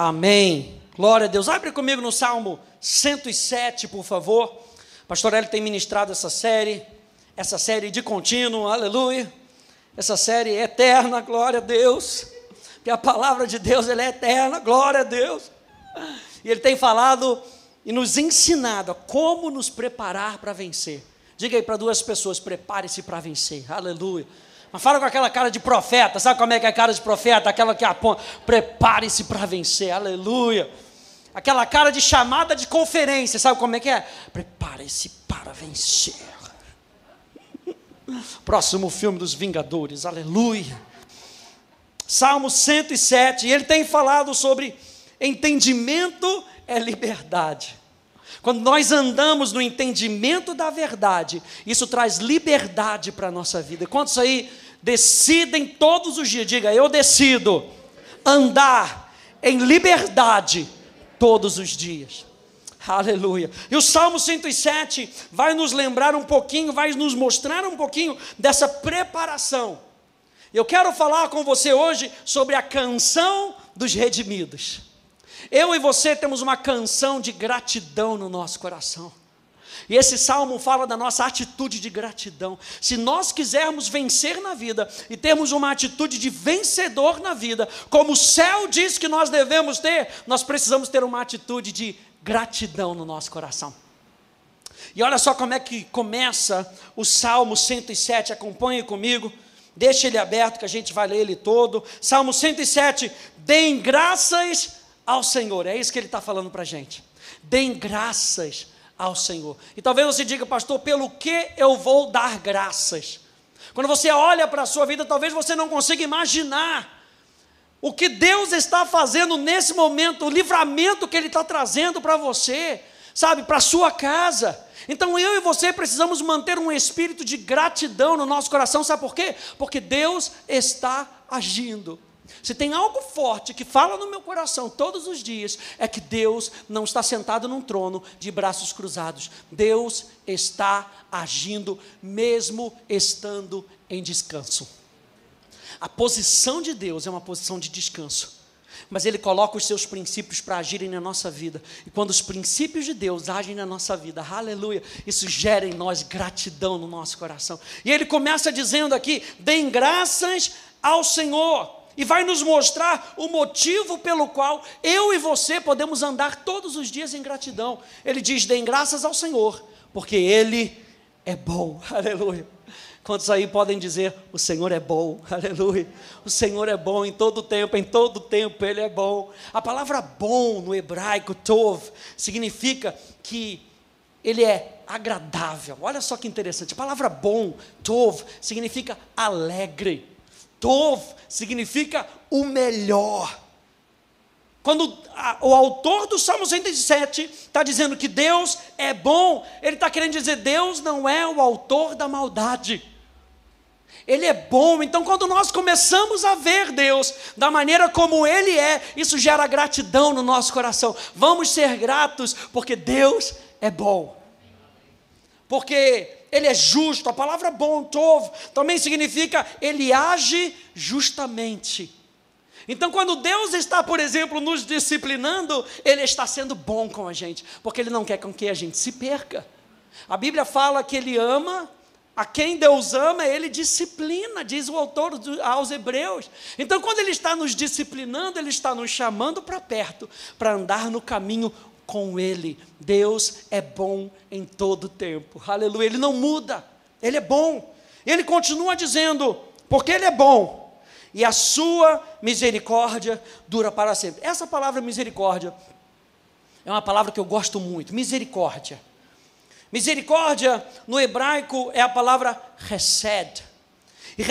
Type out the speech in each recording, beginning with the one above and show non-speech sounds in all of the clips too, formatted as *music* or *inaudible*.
Amém. Glória a Deus. Abre comigo no Salmo 107, por favor. Pastor Hélio tem ministrado essa série, essa série de contínuo, aleluia. Essa série é eterna, glória a Deus. Porque a palavra de Deus ela é eterna, glória a Deus. E ele tem falado e nos ensinado a como nos preparar para vencer. Diga aí para duas pessoas: prepare-se para vencer, aleluia. Mas fala com aquela cara de profeta, sabe como é que é a cara de profeta? Aquela que aponta, prepare-se para vencer, aleluia. Aquela cara de chamada de conferência, sabe como é que é? Prepare-se para vencer. *laughs* Próximo filme dos Vingadores, aleluia. Salmo 107, e ele tem falado sobre entendimento é liberdade. Quando nós andamos no entendimento da verdade, isso traz liberdade para a nossa vida. Quantos aí decidem todos os dias, diga, eu decido andar em liberdade todos os dias. Aleluia. E o Salmo 107 vai nos lembrar um pouquinho, vai nos mostrar um pouquinho dessa preparação. Eu quero falar com você hoje sobre a canção dos redimidos. Eu e você temos uma canção de gratidão no nosso coração. E esse salmo fala da nossa atitude de gratidão. Se nós quisermos vencer na vida e termos uma atitude de vencedor na vida, como o céu diz que nós devemos ter, nós precisamos ter uma atitude de gratidão no nosso coração. E olha só como é que começa o Salmo 107, acompanhe comigo. Deixa ele aberto que a gente vai ler ele todo. Salmo 107. Deem graças ao Senhor. É isso que ele está falando para a gente. Deem graças ao Senhor. E talvez você diga, pastor, pelo que eu vou dar graças? Quando você olha para a sua vida, talvez você não consiga imaginar o que Deus está fazendo nesse momento, o livramento que Ele está trazendo para você, sabe, para a sua casa. Então eu e você precisamos manter um espírito de gratidão no nosso coração, sabe por quê? Porque Deus está agindo. Se tem algo forte que fala no meu coração todos os dias, é que Deus não está sentado num trono de braços cruzados. Deus está agindo, mesmo estando em descanso. A posição de Deus é uma posição de descanso. Mas Ele coloca os seus princípios para agirem na nossa vida. E quando os princípios de Deus agem na nossa vida, aleluia, isso gera em nós gratidão no nosso coração. E Ele começa dizendo aqui: deem graças ao Senhor e vai nos mostrar o motivo pelo qual eu e você podemos andar todos os dias em gratidão. Ele diz: deem graças ao Senhor, porque Ele é bom. *laughs* Aleluia. Quantos aí podem dizer: O Senhor é bom, *laughs* aleluia. O Senhor é bom em todo tempo, em todo tempo Ele é bom. A palavra bom no hebraico, tov, significa que Ele é agradável. Olha só que interessante. A palavra bom, tov, significa alegre. Tov significa o melhor. Quando o autor do Salmo 107 está dizendo que Deus é bom, ele está querendo dizer: Deus não é o autor da maldade. Ele é bom, então quando nós começamos a ver Deus da maneira como Ele é, isso gera gratidão no nosso coração. Vamos ser gratos, porque Deus é bom. Porque ele é justo. A palavra bom, tov, também significa ele age justamente. Então, quando Deus está, por exemplo, nos disciplinando, Ele está sendo bom com a gente, porque Ele não quer com que a gente se perca. A Bíblia fala que Ele ama, a quem Deus ama, Ele disciplina, diz o autor aos Hebreus. Então, quando Ele está nos disciplinando, Ele está nos chamando para perto, para andar no caminho com Ele. Deus é bom em todo tempo. Aleluia. Ele não muda. Ele é bom. Ele continua dizendo, porque Ele é bom. E a sua misericórdia dura para sempre. Essa palavra misericórdia é uma palavra que eu gosto muito. Misericórdia. Misericórdia no hebraico é a palavra resed.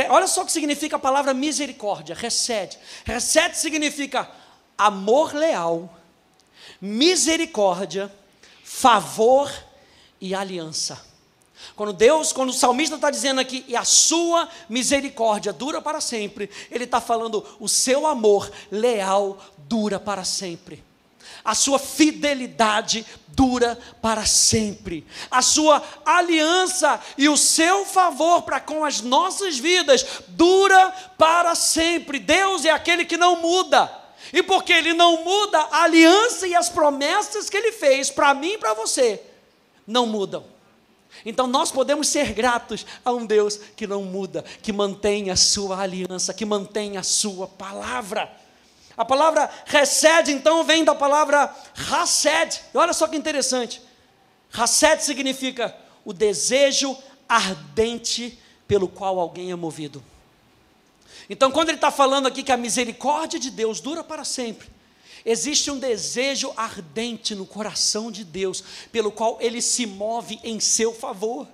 Olha só o que significa a palavra misericórdia, resed. Resed significa amor leal misericórdia, favor e aliança. Quando Deus, quando o salmista está dizendo aqui, e a sua misericórdia dura para sempre, ele está falando, o seu amor leal dura para sempre. A sua fidelidade dura para sempre. A sua aliança e o seu favor para com as nossas vidas dura para sempre. Deus é aquele que não muda. E porque ele não muda, a aliança e as promessas que ele fez para mim e para você não mudam. Então nós podemos ser gratos a um Deus que não muda, que mantém a sua aliança, que mantém a sua palavra. A palavra recede, então, vem da palavra hased. Olha só que interessante. Hased significa o desejo ardente pelo qual alguém é movido. Então, quando ele está falando aqui que a misericórdia de Deus dura para sempre, existe um desejo ardente no coração de Deus, pelo qual ele se move em seu favor.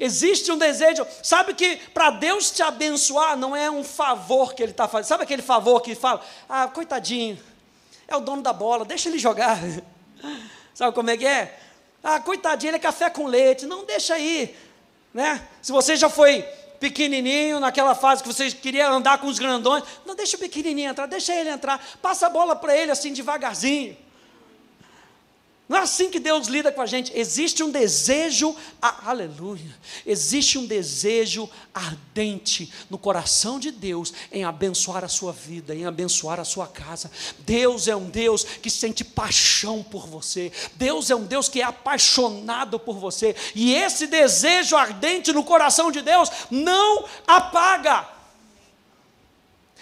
Existe um desejo, sabe que para Deus te abençoar não é um favor que Ele está fazendo, sabe aquele favor que fala, ah, coitadinho, é o dono da bola, deixa ele jogar, *laughs* sabe como é que é? Ah, coitadinho, ele é café com leite, não deixa aí, né? Se você já foi pequenininho, naquela fase que você queria andar com os grandões, não deixa o pequenininho entrar, deixa ele entrar, passa a bola para ele assim devagarzinho. Não é assim que Deus lida com a gente. Existe um desejo, aleluia, existe um desejo ardente no coração de Deus em abençoar a sua vida, em abençoar a sua casa. Deus é um Deus que sente paixão por você. Deus é um Deus que é apaixonado por você. E esse desejo ardente no coração de Deus não apaga.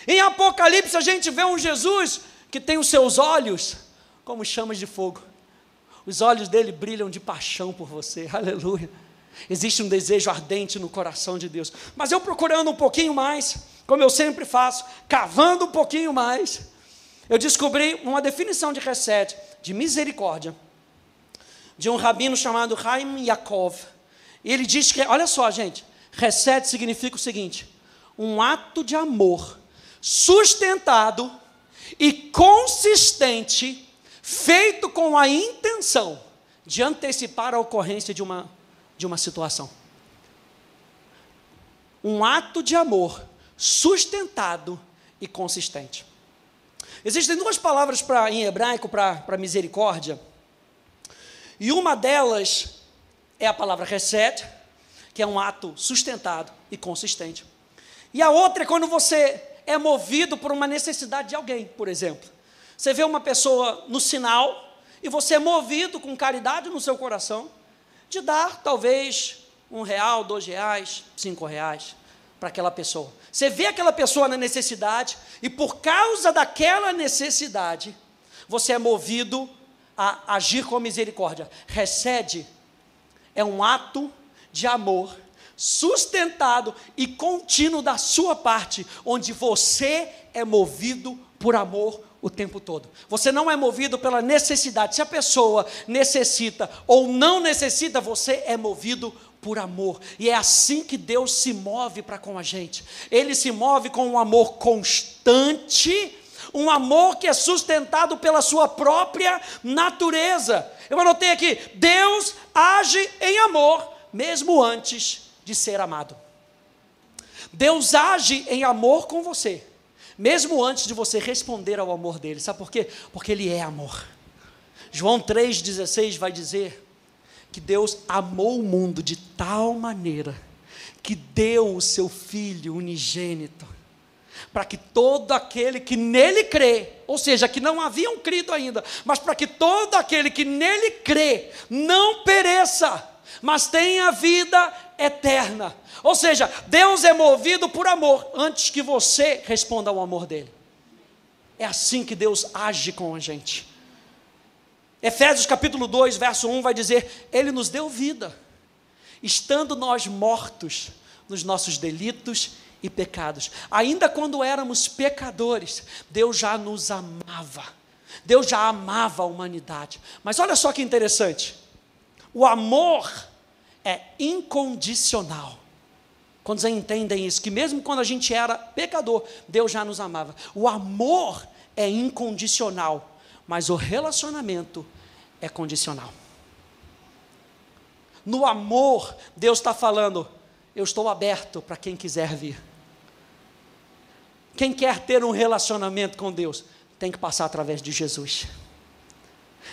Em Apocalipse a gente vê um Jesus que tem os seus olhos como chamas de fogo os olhos dele brilham de paixão por você, *laughs* aleluia. Existe um desejo ardente no coração de Deus. Mas eu procurando um pouquinho mais, como eu sempre faço, cavando um pouquinho mais, eu descobri uma definição de reset, de misericórdia, de um rabino chamado Chaim Yaakov. E ele diz que, olha só, gente, reset significa o seguinte: um ato de amor sustentado e consistente feito com a intenção de antecipar a ocorrência de uma, de uma situação. Um ato de amor sustentado e consistente. Existem duas palavras pra, em hebraico para misericórdia, e uma delas é a palavra reset, que é um ato sustentado e consistente. E a outra é quando você é movido por uma necessidade de alguém, por exemplo. Você vê uma pessoa no sinal e você é movido com caridade no seu coração de dar talvez um real, dois reais, cinco reais para aquela pessoa. Você vê aquela pessoa na necessidade e por causa daquela necessidade você é movido a agir com misericórdia. Recede é um ato de amor sustentado e contínuo da sua parte, onde você é movido por amor o tempo todo. Você não é movido pela necessidade. Se a pessoa necessita ou não necessita, você é movido por amor. E é assim que Deus se move para com a gente. Ele se move com um amor constante, um amor que é sustentado pela sua própria natureza. Eu anotei aqui: Deus age em amor mesmo antes de ser amado. Deus age em amor com você mesmo antes de você responder ao amor dele. Sabe por quê? Porque ele é amor. João 3,16 vai dizer que Deus amou o mundo de tal maneira que deu o seu Filho unigênito, para que todo aquele que nele crê, ou seja, que não haviam crido ainda, mas para que todo aquele que nele crê não pereça, mas tenha vida eterna. Ou seja, Deus é movido por amor antes que você responda ao amor dele. É assim que Deus age com a gente. Efésios capítulo 2, verso 1 vai dizer: Ele nos deu vida, estando nós mortos nos nossos delitos e pecados. Ainda quando éramos pecadores, Deus já nos amava. Deus já amava a humanidade. Mas olha só que interessante. O amor é incondicional. Quando vocês entendem isso, que mesmo quando a gente era pecador, Deus já nos amava. O amor é incondicional, mas o relacionamento é condicional. No amor, Deus está falando: eu estou aberto para quem quiser vir. Quem quer ter um relacionamento com Deus, tem que passar através de Jesus.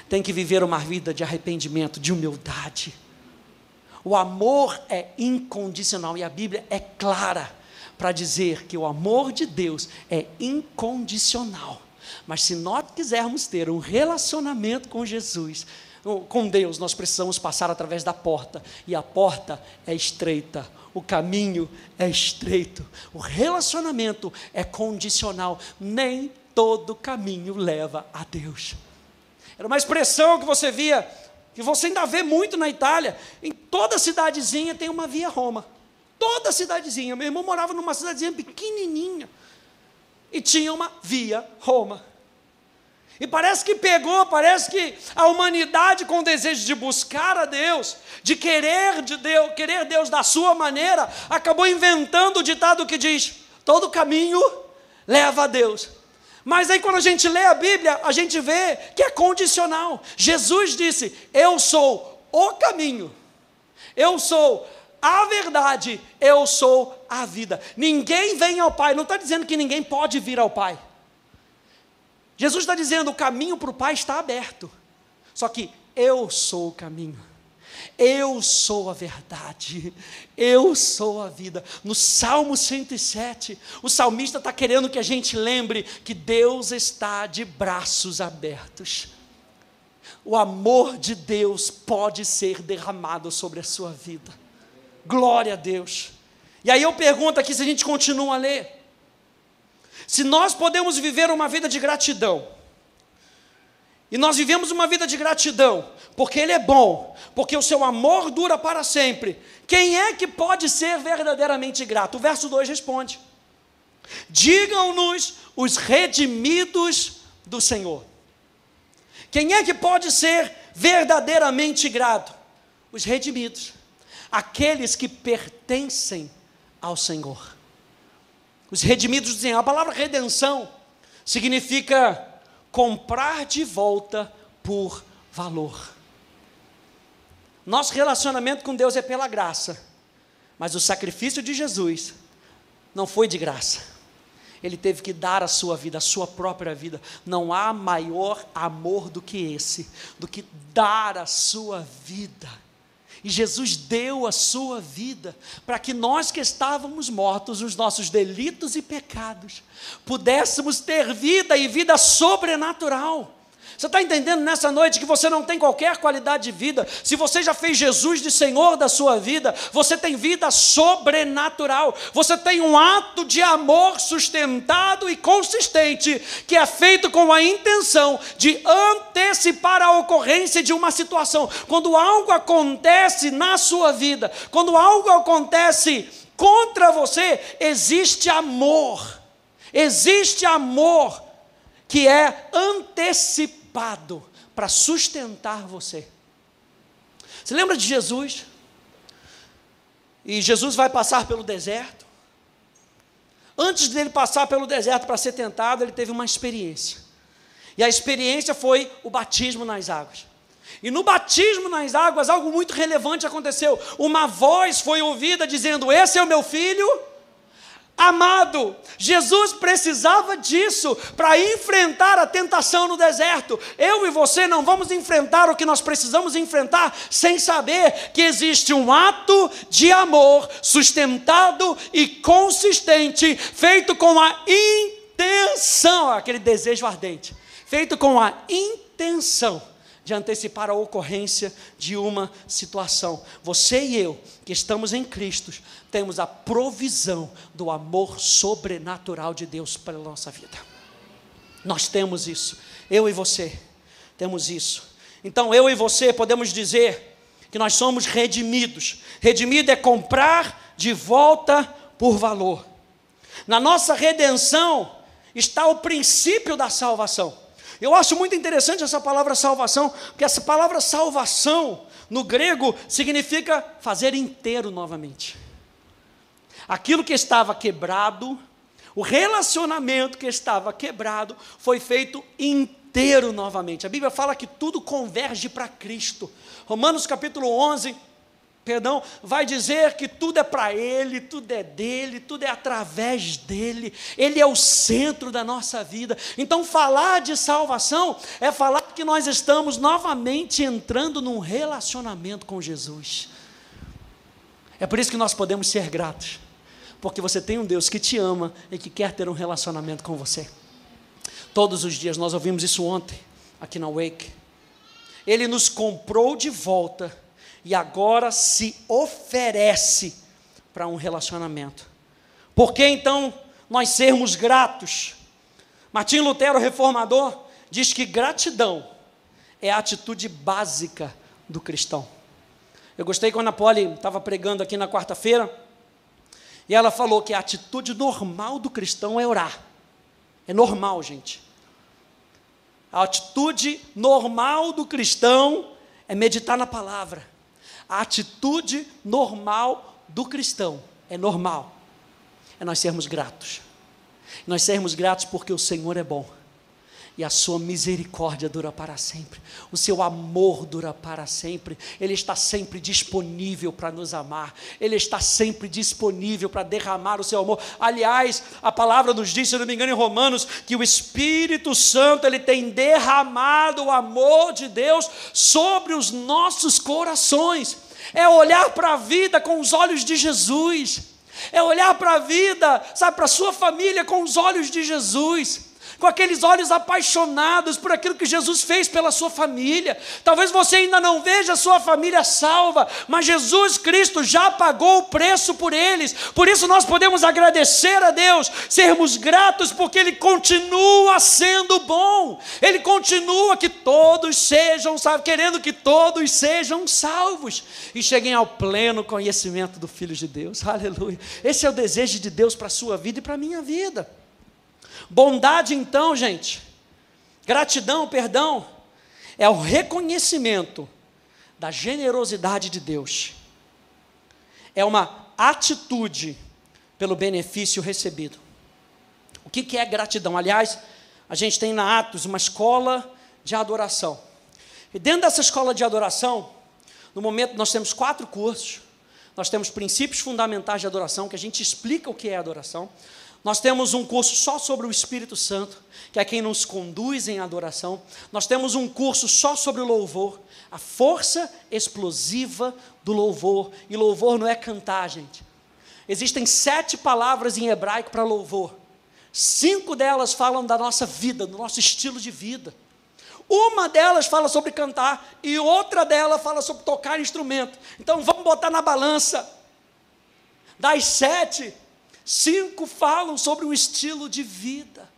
Tem que viver uma vida de arrependimento, de humildade o amor é incondicional e a Bíblia é clara para dizer que o amor de Deus é incondicional. Mas se nós quisermos ter um relacionamento com Jesus, com Deus, nós precisamos passar através da porta, e a porta é estreita, o caminho é estreito, o relacionamento é condicional, nem todo caminho leva a Deus. Era uma expressão que você via, que você ainda vê muito na Itália, em toda cidadezinha tem uma via Roma. Toda cidadezinha. Meu irmão morava numa cidadezinha pequenininha e tinha uma via Roma. E parece que pegou, parece que a humanidade com o desejo de buscar a Deus, de querer de Deus, querer Deus da sua maneira, acabou inventando o ditado que diz: todo caminho leva a Deus. Mas aí quando a gente lê a Bíblia, a gente vê que é condicional. Jesus disse: "Eu sou o caminho. Eu sou a verdade, eu sou a vida. Ninguém vem ao Pai, não está dizendo que ninguém pode vir ao Pai. Jesus está dizendo: o caminho para o Pai está aberto. Só que eu sou o caminho. Eu sou a verdade, eu sou a vida. No Salmo 107, o salmista está querendo que a gente lembre que Deus está de braços abertos. O amor de Deus pode ser derramado sobre a sua vida. Glória a Deus. E aí eu pergunto aqui se a gente continua a ler. Se nós podemos viver uma vida de gratidão, e nós vivemos uma vida de gratidão, porque Ele é bom, porque o seu amor dura para sempre, quem é que pode ser verdadeiramente grato? O verso 2 responde: Digam-nos os redimidos do Senhor. Quem é que pode ser verdadeiramente grato? Os redimidos, aqueles que pertencem ao Senhor. Os redimidos dizem, a palavra redenção significa comprar de volta por valor. Nosso relacionamento com Deus é pela graça, mas o sacrifício de Jesus não foi de graça. Ele teve que dar a sua vida, a sua própria vida. Não há maior amor do que esse, do que dar a sua vida. E Jesus deu a sua vida para que nós que estávamos mortos nos nossos delitos e pecados, pudéssemos ter vida e vida sobrenatural. Você está entendendo nessa noite que você não tem qualquer qualidade de vida? Se você já fez Jesus de Senhor da sua vida, você tem vida sobrenatural. Você tem um ato de amor sustentado e consistente, que é feito com a intenção de antecipar a ocorrência de uma situação. Quando algo acontece na sua vida, quando algo acontece contra você, existe amor. Existe amor que é antecipado equipado para sustentar você. Você lembra de Jesus? E Jesus vai passar pelo deserto. Antes dele passar pelo deserto para ser tentado, ele teve uma experiência. E a experiência foi o batismo nas águas. E no batismo nas águas, algo muito relevante aconteceu. Uma voz foi ouvida dizendo: Esse é o meu filho Amado, Jesus precisava disso para enfrentar a tentação no deserto. Eu e você não vamos enfrentar o que nós precisamos enfrentar sem saber que existe um ato de amor sustentado e consistente, feito com a intenção, aquele desejo ardente, feito com a intenção de antecipar a ocorrência de uma situação. Você e eu, que estamos em Cristo, temos a provisão do amor sobrenatural de Deus pela nossa vida. Nós temos isso. Eu e você temos isso. Então, eu e você podemos dizer que nós somos redimidos. Redimido é comprar de volta por valor. Na nossa redenção está o princípio da salvação. Eu acho muito interessante essa palavra salvação, porque essa palavra salvação, no grego, significa fazer inteiro novamente. Aquilo que estava quebrado, o relacionamento que estava quebrado, foi feito inteiro novamente. A Bíblia fala que tudo converge para Cristo. Romanos capítulo 11, perdão, vai dizer que tudo é para Ele, tudo é dele, tudo é através dele, Ele é o centro da nossa vida. Então, falar de salvação é falar que nós estamos novamente entrando num relacionamento com Jesus. É por isso que nós podemos ser gratos, porque você tem um Deus que te ama e que quer ter um relacionamento com você. todos os dias. Nós ouvimos isso ontem, aqui na Wake. Ele nos comprou de volta e agora se oferece para um relacionamento. Por que então nós sermos gratos? Martim Lutero, reformador, diz que gratidão é a atitude básica do cristão. Eu gostei quando a Polly estava pregando aqui na quarta-feira, e ela falou que a atitude normal do cristão é orar. É normal, gente. A atitude normal do cristão é meditar na palavra. A atitude normal do cristão é normal. É nós sermos gratos. Nós sermos gratos porque o Senhor é bom e a sua misericórdia dura para sempre, o seu amor dura para sempre, Ele está sempre disponível para nos amar, Ele está sempre disponível para derramar o seu amor. Aliás, a palavra nos diz, se não me engano, em Romanos, que o Espírito Santo ele tem derramado o amor de Deus sobre os nossos corações, é olhar para a vida com os olhos de Jesus. É olhar para a vida, sabe, para a sua família com os olhos de Jesus com aqueles olhos apaixonados por aquilo que Jesus fez pela sua família. Talvez você ainda não veja a sua família salva, mas Jesus Cristo já pagou o preço por eles. Por isso nós podemos agradecer a Deus, sermos gratos porque Ele continua sendo bom. Ele continua que todos sejam salvos, querendo que todos sejam salvos e cheguem ao pleno conhecimento do Filho de Deus. Aleluia. Esse é o desejo de Deus para a sua vida e para a minha vida. Bondade, então, gente, gratidão, perdão, é o reconhecimento da generosidade de Deus, é uma atitude pelo benefício recebido. O que, é gratidão? Aliás, a gente tem na Atos uma escola de adoração. E dentro dessa escola de adoração, no momento nós temos quatro cursos. Nós temos princípios fundamentais de adoração, que a gente explica o que é adoração. Nós temos um curso só sobre o Espírito Santo, que é quem nos conduz em adoração. Nós temos um curso só sobre o louvor, a força explosiva do louvor. E louvor não é cantar, gente. Existem sete palavras em hebraico para louvor. Cinco delas falam da nossa vida, do nosso estilo de vida. Uma delas fala sobre cantar e outra delas fala sobre tocar instrumento. Então vamos botar na balança. Das sete, Cinco falam sobre o estilo de vida.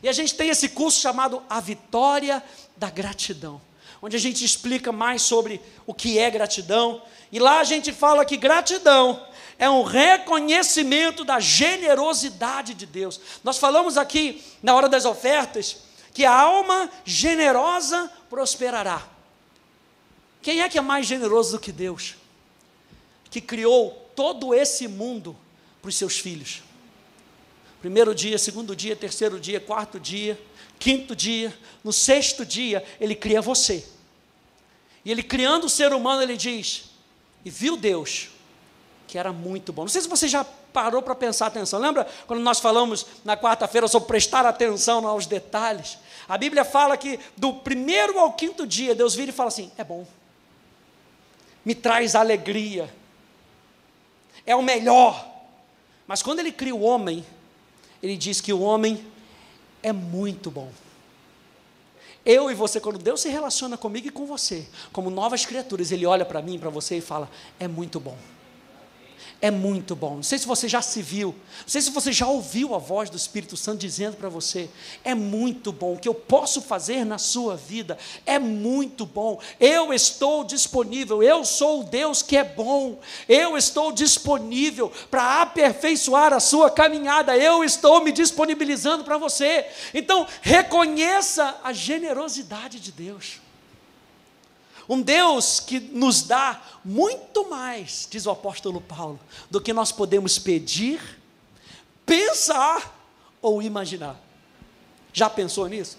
E a gente tem esse curso chamado A Vitória da Gratidão, onde a gente explica mais sobre o que é gratidão. E lá a gente fala que gratidão é um reconhecimento da generosidade de Deus. Nós falamos aqui na hora das ofertas que a alma generosa prosperará. Quem é que é mais generoso do que Deus? Que criou todo esse mundo para os seus filhos. Primeiro dia, segundo dia, terceiro dia, quarto dia, quinto dia, no sexto dia, ele cria você. E ele criando o ser humano, ele diz: E viu Deus que era muito bom. Não sei se você já parou para pensar atenção. Lembra quando nós falamos na quarta-feira sobre prestar atenção aos detalhes? A Bíblia fala que do primeiro ao quinto dia, Deus vira e fala assim: É bom, me traz alegria, é o melhor. Mas quando ele cria o homem, ele diz que o homem é muito bom. Eu e você, quando Deus se relaciona comigo e com você, como novas criaturas, Ele olha para mim, para você e fala: é muito bom é muito bom. Não sei se você já se viu, não sei se você já ouviu a voz do Espírito Santo dizendo para você: é muito bom. O que eu posso fazer na sua vida é muito bom. Eu estou disponível, eu sou o Deus que é bom. Eu estou disponível para aperfeiçoar a sua caminhada. Eu estou me disponibilizando para você. Então, reconheça a generosidade de Deus. Um Deus que nos dá muito mais, diz o apóstolo Paulo, do que nós podemos pedir, pensar ou imaginar. Já pensou nisso?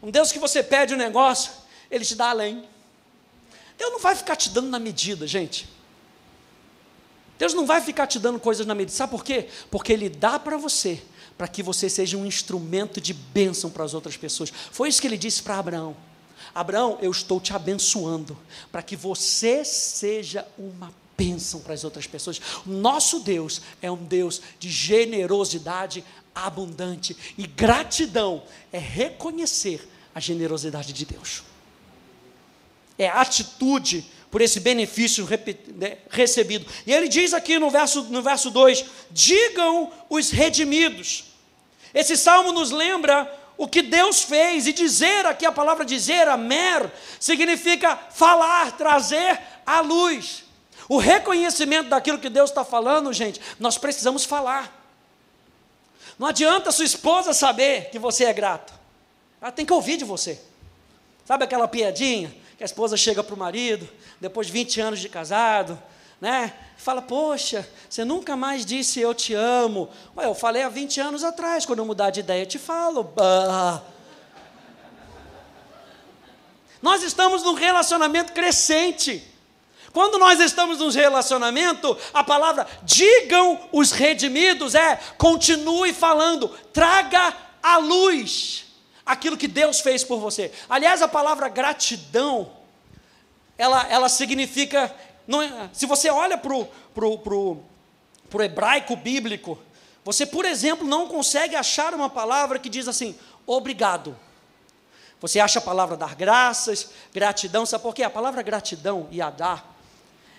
Um Deus que você pede um negócio, ele te dá além. Deus não vai ficar te dando na medida, gente. Deus não vai ficar te dando coisas na medida. Sabe por quê? Porque Ele dá para você, para que você seja um instrumento de bênção para as outras pessoas. Foi isso que Ele disse para Abraão. Abraão, eu estou te abençoando para que você seja uma bênção para as outras pessoas. Nosso Deus é um Deus de generosidade abundante. E gratidão é reconhecer a generosidade de Deus. É atitude por esse benefício né, recebido. E ele diz aqui no verso, no verso 2: digam os redimidos. Esse salmo nos lembra o que Deus fez, e dizer aqui a palavra dizer, amer, significa falar, trazer à luz. O reconhecimento daquilo que Deus está falando, gente, nós precisamos falar. Não adianta sua esposa saber que você é grato, ela tem que ouvir de você. Sabe aquela piadinha que a esposa chega para o marido, depois de 20 anos de casado, né? Fala, poxa, você nunca mais disse eu te amo. Ué, eu falei há 20 anos atrás, quando eu mudar de ideia, eu te falo. Bah. Nós estamos num relacionamento crescente. Quando nós estamos num relacionamento, a palavra digam os redimidos é continue falando, traga à luz aquilo que Deus fez por você. Aliás, a palavra gratidão, ela, ela significa. É, se você olha para o pro, pro, pro hebraico bíblico, você, por exemplo, não consegue achar uma palavra que diz assim, obrigado. Você acha a palavra dar graças, gratidão, sabe por quê? A palavra gratidão, e dar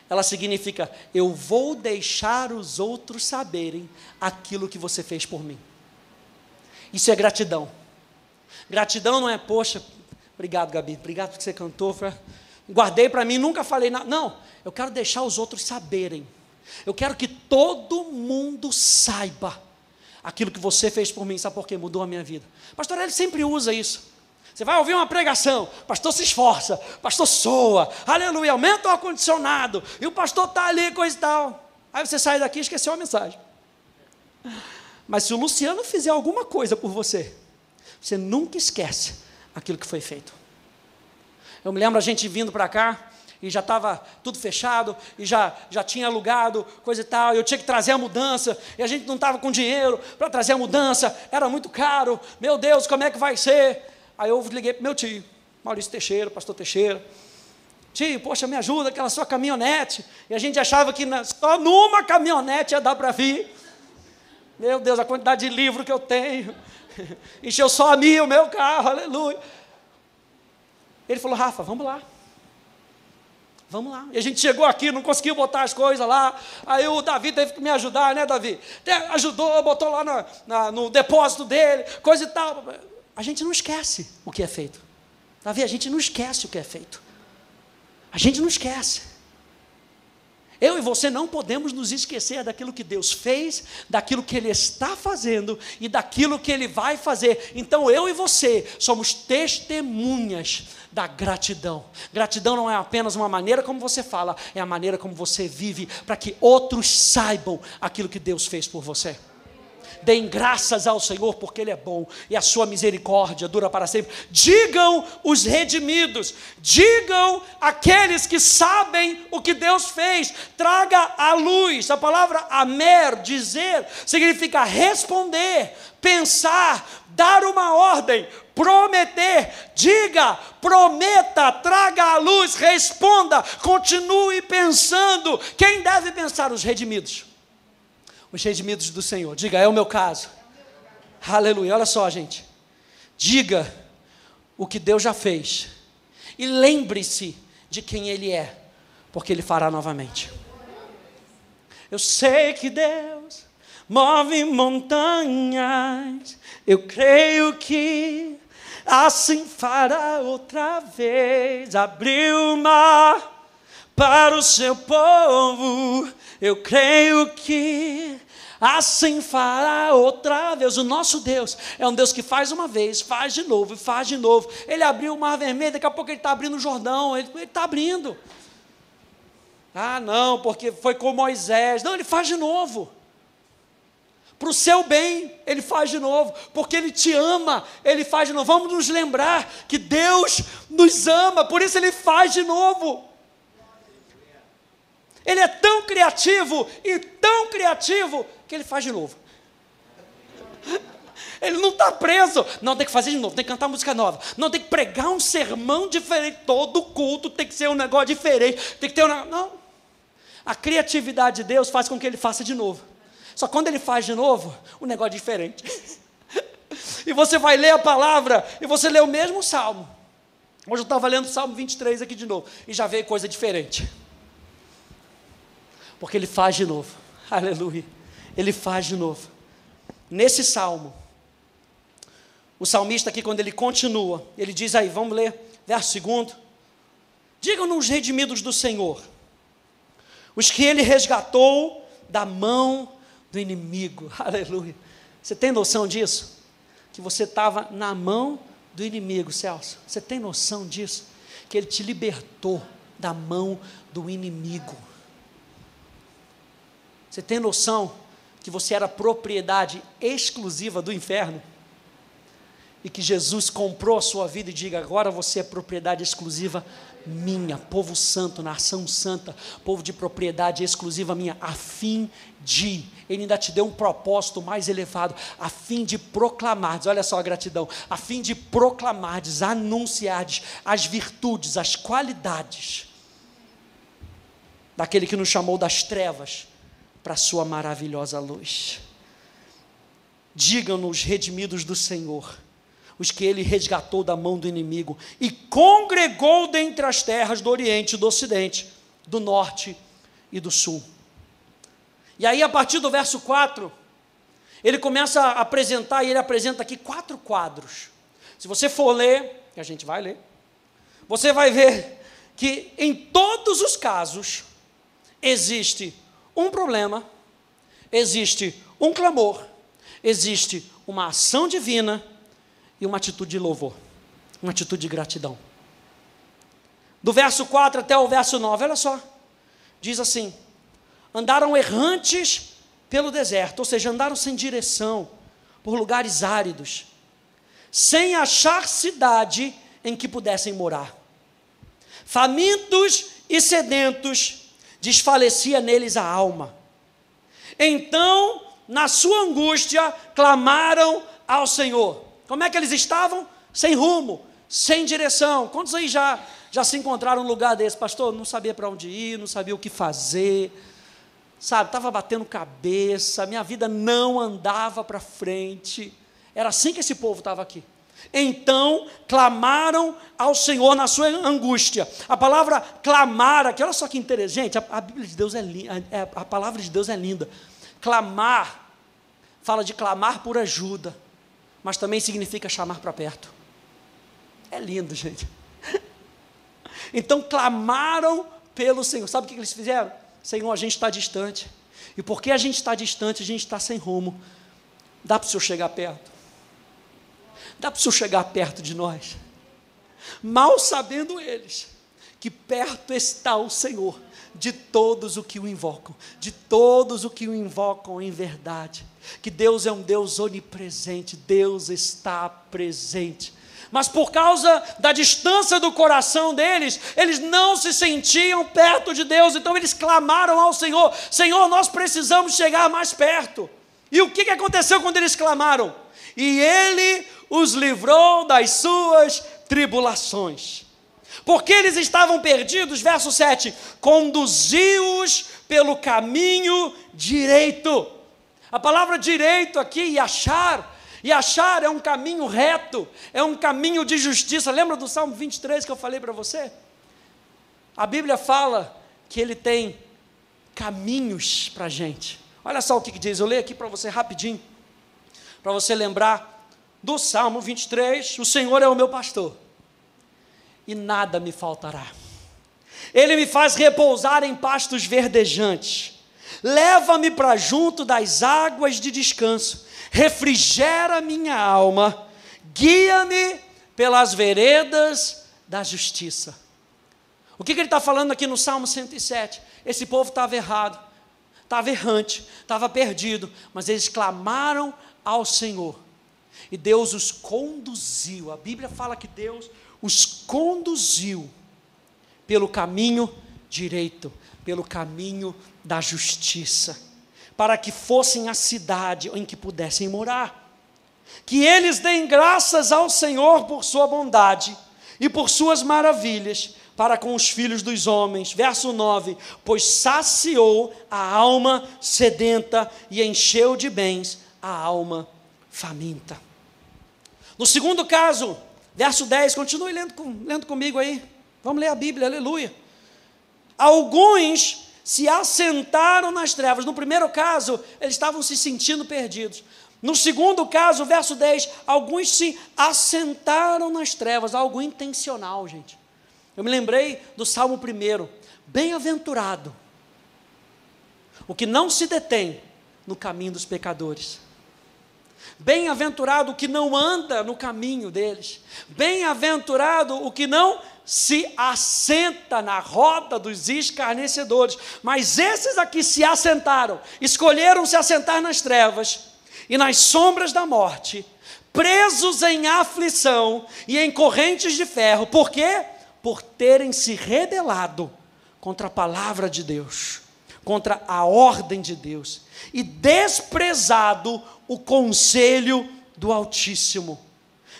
ela significa: eu vou deixar os outros saberem aquilo que você fez por mim. Isso é gratidão. Gratidão não é, poxa, obrigado, Gabi, obrigado porque você cantou, guardei para mim, nunca falei nada. Não, eu quero deixar os outros saberem. Eu quero que todo mundo saiba aquilo que você fez por mim, sabe por quê? Mudou a minha vida. Pastor, ele sempre usa isso. Você vai ouvir uma pregação, pastor se esforça, pastor soa, aleluia, aumenta o ar-condicionado, e o pastor está ali, coisa e tal. Aí você sai daqui e esqueceu a mensagem. Mas se o Luciano fizer alguma coisa por você, você nunca esquece aquilo que foi feito. Eu me lembro a gente vindo para cá, e já estava tudo fechado, e já, já tinha alugado, coisa e tal, e eu tinha que trazer a mudança, e a gente não estava com dinheiro para trazer a mudança, era muito caro, meu Deus, como é que vai ser? Aí eu liguei para meu tio, Maurício Teixeira, pastor Teixeira. Tio, poxa, me ajuda, aquela sua caminhonete. E a gente achava que na, só numa caminhonete ia dar para vir. Meu Deus, a quantidade de livro que eu tenho. *laughs* Encheu só a mim o meu carro, aleluia. Ele falou, Rafa, vamos lá. Vamos lá. E a gente chegou aqui, não conseguiu botar as coisas lá. Aí o Davi teve que me ajudar, né, Davi? Ajudou, botou lá na, na, no depósito dele, coisa e tal a gente não esquece o que é feito. Davi, a gente não esquece o que é feito. A gente não esquece. Eu e você não podemos nos esquecer daquilo que Deus fez, daquilo que Ele está fazendo e daquilo que Ele vai fazer. Então eu e você somos testemunhas da gratidão. Gratidão não é apenas uma maneira como você fala, é a maneira como você vive, para que outros saibam aquilo que Deus fez por você. Deem graças ao Senhor, porque Ele é bom e a sua misericórdia dura para sempre. Digam os redimidos, digam aqueles que sabem o que Deus fez, traga à luz. A palavra amer, dizer, significa responder, pensar, dar uma ordem, prometer, diga, prometa, traga à luz, responda, continue pensando. Quem deve pensar? Os redimidos os redimidos do Senhor. Diga, é o meu caso. Aleluia. Olha só, gente. Diga o que Deus já fez. E lembre-se de quem Ele é, porque Ele fará novamente. Eu sei que Deus move montanhas. Eu creio que assim fará outra vez. Abriu o mar para o seu povo. Eu creio que Assim fará outra vez. O nosso Deus é um Deus que faz uma vez, faz de novo faz de novo. Ele abriu o mar vermelho, daqui a pouco ele está abrindo o Jordão, ele está abrindo. Ah, não, porque foi com Moisés. Não, ele faz de novo. Para o seu bem, ele faz de novo, porque ele te ama, ele faz de novo. Vamos nos lembrar que Deus nos ama, por isso ele faz de novo. Ele é tão criativo e tão criativo que ele faz de novo. Ele não está preso. Não, tem que fazer de novo, tem que cantar música nova. Não, tem que pregar um sermão diferente. Todo culto tem que ser um negócio diferente. Tem que ter um. Não. A criatividade de Deus faz com que ele faça de novo. Só quando ele faz de novo, o negócio é diferente. *laughs* e você vai ler a palavra e você lê o mesmo salmo. Hoje eu estava lendo o Salmo 23 aqui de novo e já veio coisa diferente. Porque ele faz de novo. Aleluia. Ele faz de novo. Nesse salmo, o salmista aqui, quando ele continua, ele diz aí, vamos ler, verso segundo. Digam-nos redimidos do Senhor, os que ele resgatou da mão do inimigo. *laughs* Aleluia. Você tem noção disso? Que você estava na mão do inimigo, Celso. Você tem noção disso? Que ele te libertou da mão do inimigo. Você tem noção que você era propriedade exclusiva do inferno? E que Jesus comprou a sua vida e diga: agora você é propriedade exclusiva minha, povo santo, nação santa, povo de propriedade exclusiva minha, a fim de, ele ainda te deu um propósito mais elevado, a fim de proclamardes, olha só a gratidão, a fim de proclamardes, anunciardes as virtudes, as qualidades daquele que nos chamou das trevas para a sua maravilhosa luz. Digam-nos, redimidos do Senhor, os que ele resgatou da mão do inimigo, e congregou dentre as terras do Oriente e do Ocidente, do Norte e do Sul. E aí, a partir do verso 4, ele começa a apresentar, e ele apresenta aqui quatro quadros. Se você for ler, e a gente vai ler, você vai ver que em todos os casos existe um problema, existe um clamor, existe uma ação divina e uma atitude de louvor, uma atitude de gratidão. Do verso 4 até o verso 9, olha só, diz assim: andaram errantes pelo deserto, ou seja, andaram sem direção, por lugares áridos, sem achar cidade em que pudessem morar. Famintos e sedentos, desfalecia neles a alma. Então, na sua angústia, clamaram ao Senhor. Como é que eles estavam? Sem rumo, sem direção. Quantos aí já, já se encontraram num lugar desse? Pastor, não sabia para onde ir, não sabia o que fazer. Sabe, estava batendo cabeça, minha vida não andava para frente. Era assim que esse povo estava aqui. Então clamaram ao Senhor na sua angústia. A palavra clamar aqui, olha só que interessante, a, a Bíblia de Deus é linda, a, é, a palavra de Deus é linda. Clamar fala de clamar por ajuda mas também significa chamar para perto. É lindo, gente. *laughs* Então clamaram pelo Senhor. Sabe o que eles fizeram? Senhor, a gente está distante. E porque a gente está distante, a gente está sem rumo. Dá para o Senhor chegar perto? Dá para o Senhor chegar perto de nós? Mal sabendo eles que perto está o Senhor de todos os que o invocam, de todos os que o invocam em verdade que Deus é um Deus onipresente, Deus está presente. Mas por causa da distância do coração deles, eles não se sentiam perto de Deus, então eles clamaram ao Senhor: Senhor, nós precisamos chegar mais perto. E o que aconteceu quando eles clamaram? E Ele os livrou das suas tribulações. Porque eles estavam perdidos, verso 7: conduziu-os pelo caminho direito. A palavra direito aqui, e achar, e achar é um caminho reto, é um caminho de justiça. Lembra do Salmo 23 que eu falei para você? A Bíblia fala que ele tem caminhos para a gente. Olha só o que, que diz, eu leio aqui para você rapidinho, para você lembrar do Salmo 23: O Senhor é o meu pastor, e nada me faltará. Ele me faz repousar em pastos verdejantes leva-me para junto das águas de descanso, refrigera minha alma, guia-me pelas veredas da justiça. O que, que ele está falando aqui no Salmo 107? Esse povo estava errado, estava errante, estava perdido, mas eles clamaram ao Senhor e Deus os conduziu. A Bíblia fala que Deus os conduziu pelo caminho direito, pelo caminho da justiça, para que fossem a cidade em que pudessem morar. Que eles deem graças ao Senhor por sua bondade, e por suas maravilhas para com os filhos dos homens. Verso 9: Pois saciou a alma sedenta e encheu de bens a alma faminta. No segundo caso, verso 10, continue lendo, lendo comigo aí. Vamos ler a Bíblia, aleluia. Alguns se assentaram nas trevas. No primeiro caso, eles estavam se sentindo perdidos. No segundo caso, verso 10, alguns se assentaram nas trevas, algo intencional, gente. Eu me lembrei do Salmo 1, bem-aventurado, o que não se detém no caminho dos pecadores. Bem-aventurado o que não anda no caminho deles. Bem-aventurado o que não se assenta na roda dos escarnecedores. Mas esses aqui se assentaram, escolheram se assentar nas trevas e nas sombras da morte, presos em aflição e em correntes de ferro. Por quê? Por terem se rebelado contra a palavra de Deus, contra a ordem de Deus e desprezado o conselho do Altíssimo,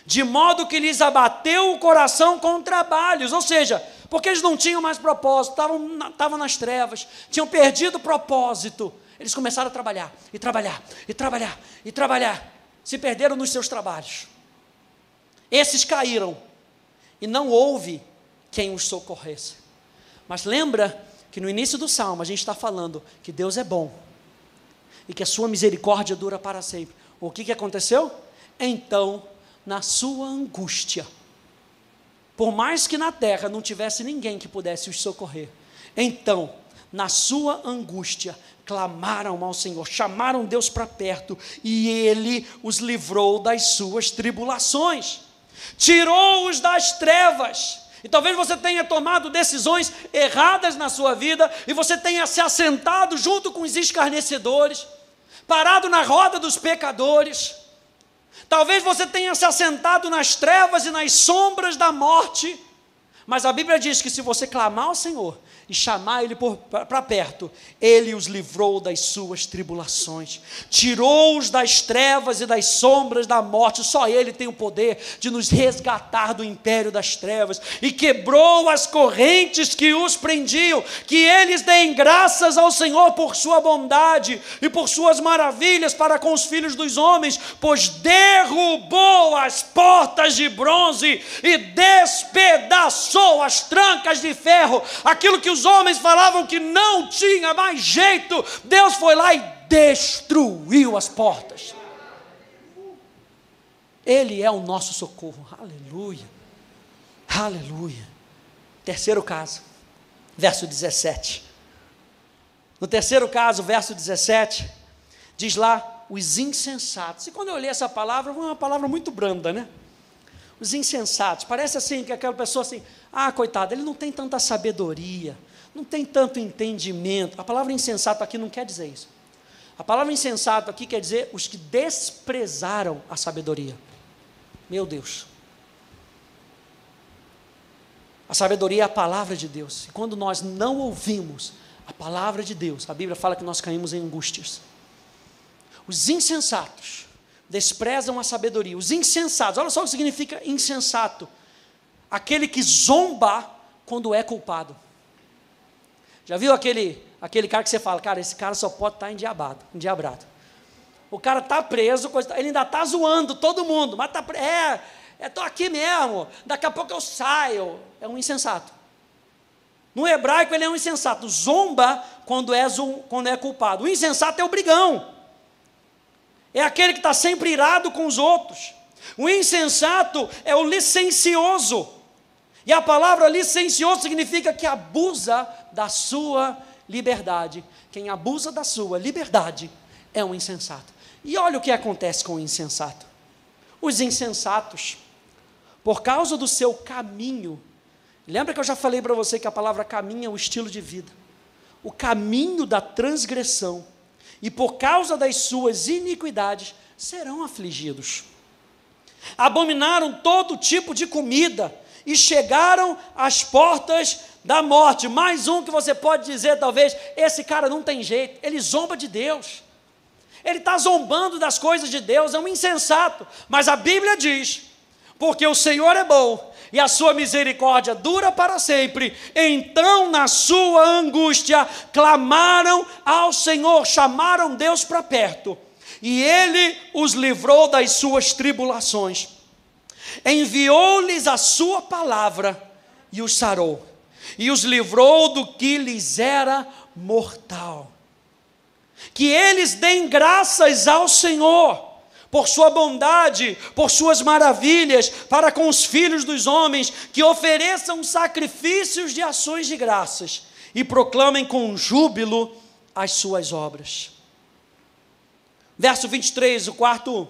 de modo que lhes abateu o coração com trabalhos, ou seja, porque eles não tinham mais propósito, estavam, estavam nas trevas, tinham perdido o propósito. Eles começaram a trabalhar, e trabalhar, e trabalhar, e trabalhar. Se perderam nos seus trabalhos. Esses caíram, e não houve quem os socorresse. Mas lembra que no início do salmo a gente está falando que Deus é bom e que a sua misericórdia dura para sempre. O que, que aconteceu? Então, na sua angústia, por mais que na terra não tivesse ninguém que pudesse os socorrer, então, na sua angústia, clamaram ao Senhor, chamaram Deus para perto e Ele os livrou das suas tribulações, tirou-os das trevas. E talvez você tenha tomado decisões erradas na sua vida e você tenha se assentado junto com os escarnecedores parado na roda dos pecadores. Talvez você tenha se assentado nas trevas e nas sombras da morte, mas a Bíblia diz que se você clamar ao Senhor, e chamar ele para perto, ele os livrou das suas tribulações, tirou-os das trevas e das sombras da morte. Só ele tem o poder de nos resgatar do império das trevas e quebrou as correntes que os prendiam. Que eles deem graças ao Senhor por sua bondade e por suas maravilhas para com os filhos dos homens, pois derrubou as portas de bronze e despedaçou as trancas de ferro, aquilo que os homens falavam que não tinha mais jeito, Deus foi lá e destruiu as portas. Ele é o nosso socorro. Aleluia. Aleluia. Terceiro caso, verso 17. No terceiro caso, verso 17, diz lá os insensatos. E quando eu li essa palavra, foi uma palavra muito branda, né? Os insensatos. Parece assim que aquela pessoa assim, ah, coitado, ele não tem tanta sabedoria, não tem tanto entendimento. A palavra insensato aqui não quer dizer isso. A palavra insensato aqui quer dizer os que desprezaram a sabedoria. Meu Deus. A sabedoria é a palavra de Deus. E quando nós não ouvimos a palavra de Deus, a Bíblia fala que nós caímos em angústias. Os insensatos desprezam a sabedoria. Os insensatos, olha só o que significa insensato: aquele que zomba quando é culpado. Já viu aquele, aquele cara que você fala, cara, esse cara só pode estar endiabado, endiabrado. O cara está preso, ele ainda está zoando todo mundo, mas está é, estou é, aqui mesmo, daqui a pouco eu saio. É um insensato. No hebraico ele é um insensato, zomba quando é, quando é culpado. O insensato é o brigão. É aquele que está sempre irado com os outros. O insensato é o licencioso. E a palavra licencioso significa que abusa da sua liberdade. Quem abusa da sua liberdade é um insensato. E olha o que acontece com o insensato. Os insensatos, por causa do seu caminho, lembra que eu já falei para você que a palavra caminho é o estilo de vida. O caminho da transgressão, e por causa das suas iniquidades, serão afligidos. Abominaram todo tipo de comida, e chegaram às portas da morte. Mais um que você pode dizer, talvez, esse cara não tem jeito, ele zomba de Deus. Ele está zombando das coisas de Deus, é um insensato. Mas a Bíblia diz: porque o Senhor é bom e a sua misericórdia dura para sempre. Então, na sua angústia, clamaram ao Senhor, chamaram Deus para perto, e ele os livrou das suas tribulações. Enviou-lhes a sua palavra e os sarou, e os livrou do que lhes era mortal. Que eles deem graças ao Senhor por sua bondade, por suas maravilhas para com os filhos dos homens, que ofereçam sacrifícios de ações de graças e proclamem com júbilo as suas obras. Verso 23, o quarto,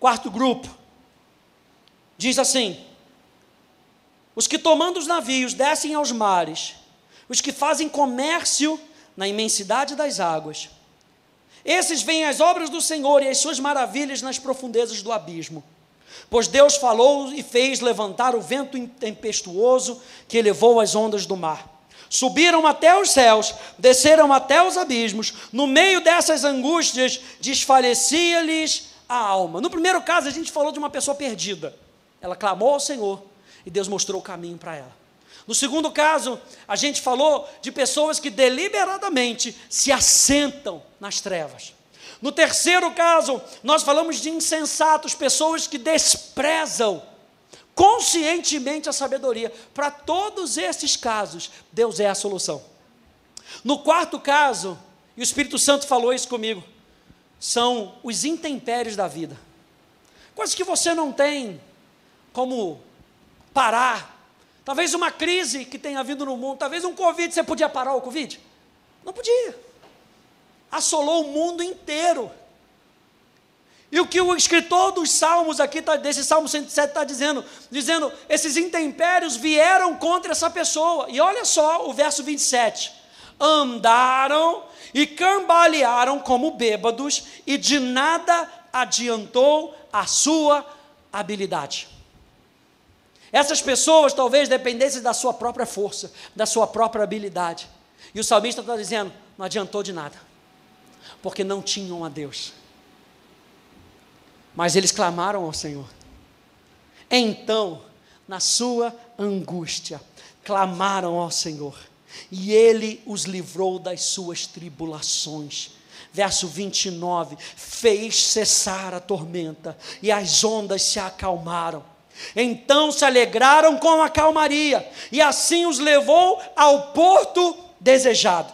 quarto grupo, diz assim: Os que tomando os navios descem aos mares, os que fazem comércio na imensidade das águas, esses veem as obras do Senhor e as suas maravilhas nas profundezas do abismo. Pois Deus falou e fez levantar o vento tempestuoso que elevou as ondas do mar. Subiram até os céus, desceram até os abismos. No meio dessas angústias, desfalecia-lhes a alma. No primeiro caso, a gente falou de uma pessoa perdida. Ela clamou ao Senhor e Deus mostrou o caminho para ela. No segundo caso, a gente falou de pessoas que deliberadamente se assentam nas trevas. No terceiro caso, nós falamos de insensatos, pessoas que desprezam conscientemente a sabedoria. Para todos esses casos, Deus é a solução. No quarto caso, e o Espírito Santo falou isso comigo, são os intempéries da vida. Coisas que você não tem como parar, Talvez uma crise que tenha havido no mundo, talvez um Covid, você podia parar o Covid? Não podia. Assolou o mundo inteiro. E o que o escritor dos Salmos aqui, tá, desse Salmo 107, está dizendo? Dizendo, esses intempérios vieram contra essa pessoa. E olha só o verso 27. Andaram e cambalearam como bêbados, e de nada adiantou a sua habilidade. Essas pessoas talvez dependessem da sua própria força, da sua própria habilidade. E o salmista está dizendo: não adiantou de nada, porque não tinham a Deus. Mas eles clamaram ao Senhor. Então, na sua angústia, clamaram ao Senhor, e Ele os livrou das suas tribulações. Verso 29: fez cessar a tormenta, e as ondas se acalmaram então se alegraram com a calmaria, e assim os levou ao porto desejado.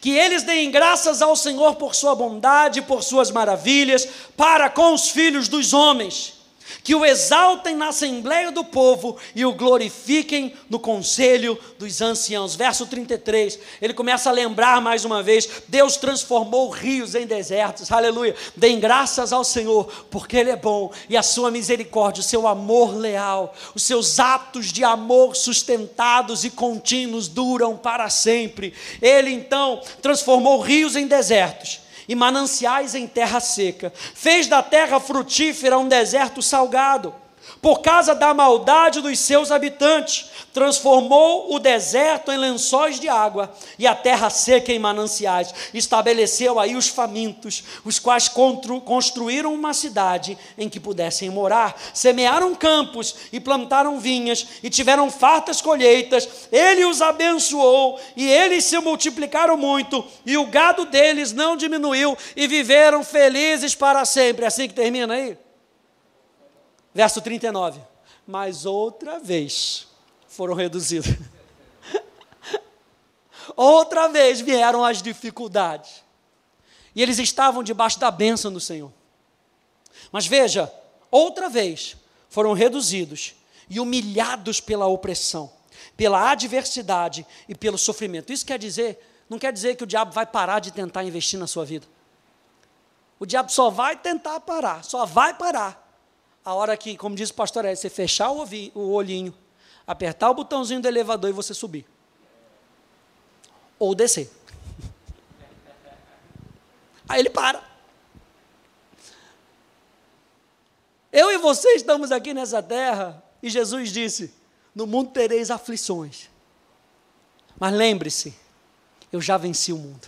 Que eles deem graças ao Senhor por sua bondade, por suas maravilhas, para com os filhos dos homens que o exaltem na assembleia do povo e o glorifiquem no conselho dos anciãos. Verso 33, ele começa a lembrar mais uma vez: Deus transformou rios em desertos, aleluia. Deem graças ao Senhor, porque Ele é bom e a sua misericórdia, o seu amor leal, os seus atos de amor sustentados e contínuos duram para sempre. Ele então transformou rios em desertos e mananciais em terra seca. Fez da terra frutífera um deserto salgado por causa da maldade dos seus habitantes, transformou o deserto em lençóis de água e a terra seca em mananciais. Estabeleceu aí os famintos, os quais construíram uma cidade em que pudessem morar. Semearam campos e plantaram vinhas e tiveram fartas colheitas. Ele os abençoou e eles se multiplicaram muito e o gado deles não diminuiu e viveram felizes para sempre. É assim que termina aí? Verso 39. Mas outra vez foram reduzidos. *laughs* outra vez vieram as dificuldades. E eles estavam debaixo da bênção do Senhor. Mas veja, outra vez foram reduzidos e humilhados pela opressão, pela adversidade e pelo sofrimento. Isso quer dizer, não quer dizer que o diabo vai parar de tentar investir na sua vida. O diabo só vai tentar parar, só vai parar a hora que, como diz o pastor Ed, você fechar o, ovinho, o olhinho, apertar o botãozinho do elevador e você subir. Ou descer. *laughs* Aí ele para. Eu e você estamos aqui nessa terra e Jesus disse: No mundo tereis aflições. Mas lembre-se, eu já venci o mundo.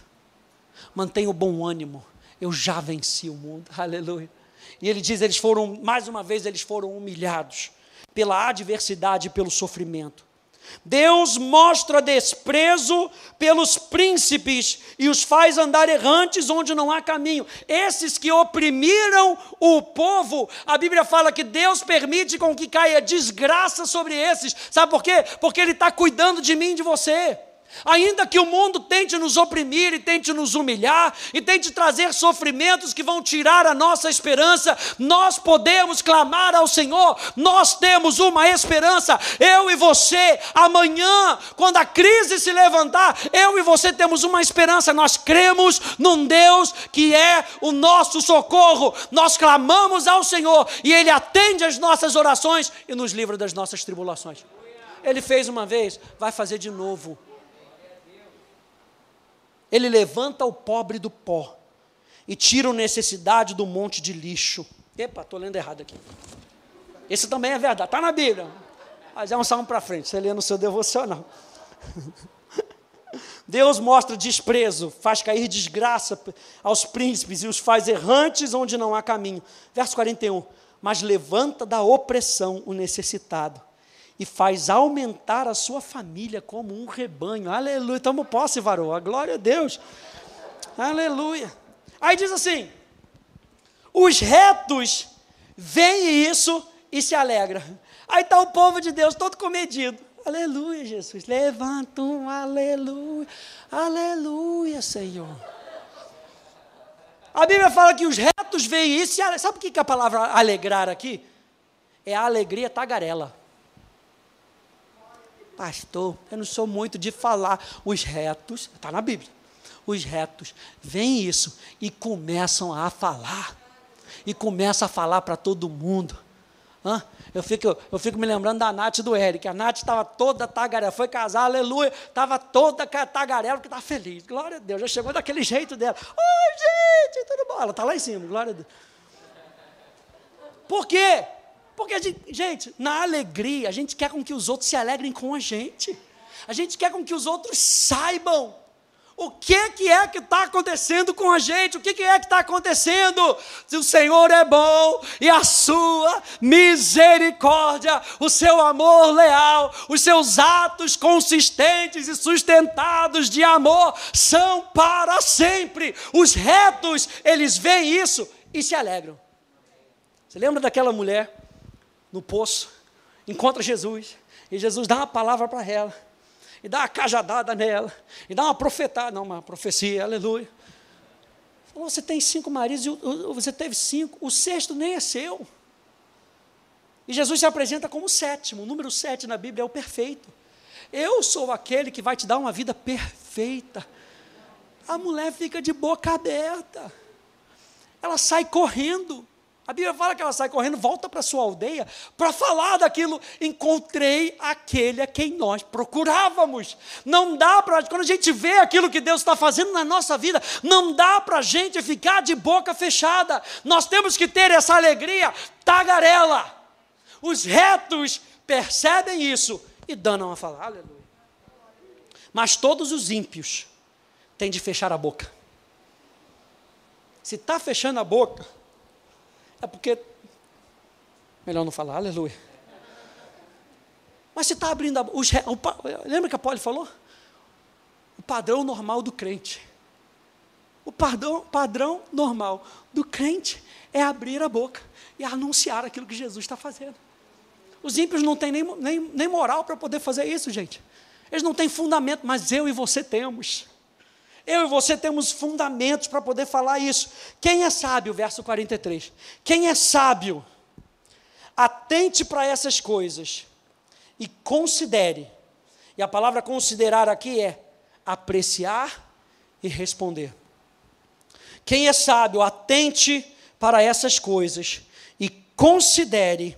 Mantenha o bom ânimo. Eu já venci o mundo. *laughs* Aleluia. E ele diz: eles foram, mais uma vez, eles foram humilhados pela adversidade e pelo sofrimento. Deus mostra desprezo pelos príncipes e os faz andar errantes onde não há caminho. Esses que oprimiram o povo, a Bíblia fala que Deus permite com que caia desgraça sobre esses. Sabe por quê? Porque Ele está cuidando de mim e de você. Ainda que o mundo tente nos oprimir e tente nos humilhar e tente trazer sofrimentos que vão tirar a nossa esperança, nós podemos clamar ao Senhor. Nós temos uma esperança. Eu e você, amanhã, quando a crise se levantar, eu e você temos uma esperança. Nós cremos num Deus que é o nosso socorro. Nós clamamos ao Senhor e Ele atende as nossas orações e nos livra das nossas tribulações. Ele fez uma vez, vai fazer de novo. Ele levanta o pobre do pó e tira o necessidade do monte de lixo. Epa, estou lendo errado aqui. Esse também é verdade, está na Bíblia. Mas é um salmo para frente, você lê no seu devocional. *laughs* Deus mostra desprezo, faz cair desgraça aos príncipes e os faz errantes onde não há caminho. Verso 41. Mas levanta da opressão o necessitado e faz aumentar a sua família como um rebanho. Aleluia. Tamo posse, varou. glória a Deus. Aleluia. Aí diz assim: os retos veem isso e se alegram. Aí está o povo de Deus todo comedido. Aleluia, Jesus. Levanta um aleluia. Aleluia, Senhor. A Bíblia fala que os retos veem isso e alegram. Sabe o que é a palavra alegrar aqui? É a alegria tagarela. Pastor, eu não sou muito de falar. Os retos, está na Bíblia, os retos veem isso e começam a falar. E começam a falar para todo mundo. Hã? Eu fico, eu fico me lembrando da Nath e do Eric. A Nath estava toda tagarela, foi casar, aleluia, estava toda tagarela, porque estava feliz. Glória a Deus, já chegou daquele jeito dela. Oi, gente, tudo bom? Ela está lá em cima, glória a Deus. Por quê? Porque, a gente, gente, na alegria, a gente quer com que os outros se alegrem com a gente. A gente quer com que os outros saibam o que, que é que está acontecendo com a gente, o que, que é que está acontecendo. Se o Senhor é bom e a sua misericórdia, o seu amor leal, os seus atos consistentes e sustentados de amor são para sempre. Os retos, eles veem isso e se alegram. Você lembra daquela mulher no poço, encontra Jesus, e Jesus dá uma palavra para ela, e dá uma cajadada nela, e dá uma profetada, não, uma profecia, aleluia. Falou, você tem cinco maridos, e você teve cinco, o sexto nem é seu. E Jesus se apresenta como o sétimo, o número sete na Bíblia é o perfeito. Eu sou aquele que vai te dar uma vida perfeita. A mulher fica de boca aberta. Ela sai correndo. A Bíblia fala que ela sai correndo, volta para sua aldeia para falar daquilo. Encontrei aquele a quem nós procurávamos. Não dá para, quando a gente vê aquilo que Deus está fazendo na nossa vida, não dá para a gente ficar de boca fechada. Nós temos que ter essa alegria tagarela. Os retos percebem isso e danam a falar, aleluia. Mas todos os ímpios têm de fechar a boca. Se está fechando a boca, é porque. Melhor não falar, aleluia. Mas você está abrindo a. Os, o, lembra que a Paulo falou? O padrão normal do crente. O padrão, padrão normal do crente é abrir a boca e anunciar aquilo que Jesus está fazendo. Os ímpios não têm nem, nem, nem moral para poder fazer isso, gente. Eles não têm fundamento, mas eu e você temos. Eu e você temos fundamentos para poder falar isso. Quem é sábio? Verso 43. Quem é sábio? Atente para essas coisas e considere. E a palavra considerar aqui é apreciar e responder. Quem é sábio, atente para essas coisas e considere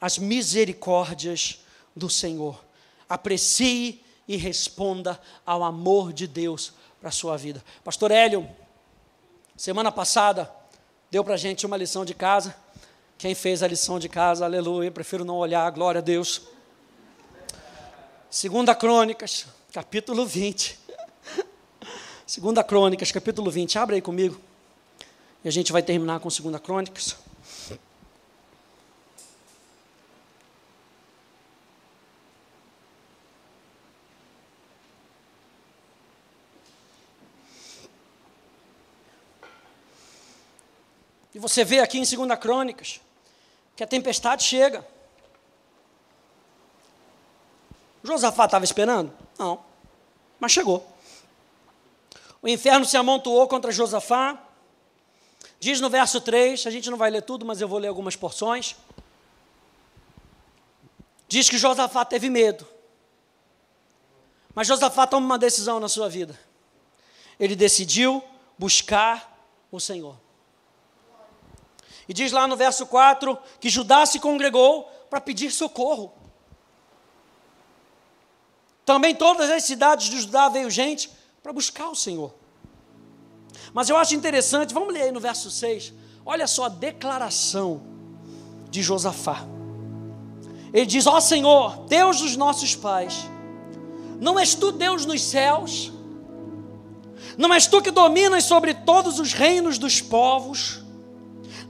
as misericórdias do Senhor. Aprecie e responda ao amor de Deus para a sua vida. Pastor Hélio, semana passada, deu para a gente uma lição de casa. Quem fez a lição de casa, aleluia, prefiro não olhar, glória a Deus. Segunda Crônicas, capítulo 20. Segunda Crônicas, capítulo 20. Abre aí comigo. E a gente vai terminar com Segunda Crônicas. Você vê aqui em 2 Crônicas que a tempestade chega. Josafá estava esperando? Não. Mas chegou. O inferno se amontoou contra Josafá. Diz no verso 3, a gente não vai ler tudo, mas eu vou ler algumas porções. Diz que Josafá teve medo. Mas Josafá toma uma decisão na sua vida. Ele decidiu buscar o Senhor. E diz lá no verso 4 que Judá se congregou para pedir socorro. Também todas as cidades de Judá veio gente para buscar o Senhor. Mas eu acho interessante, vamos ler aí no verso 6. Olha só a declaração de Josafá. Ele diz: Ó Senhor, Deus dos nossos pais, não és tu Deus nos céus? Não és tu que dominas sobre todos os reinos dos povos?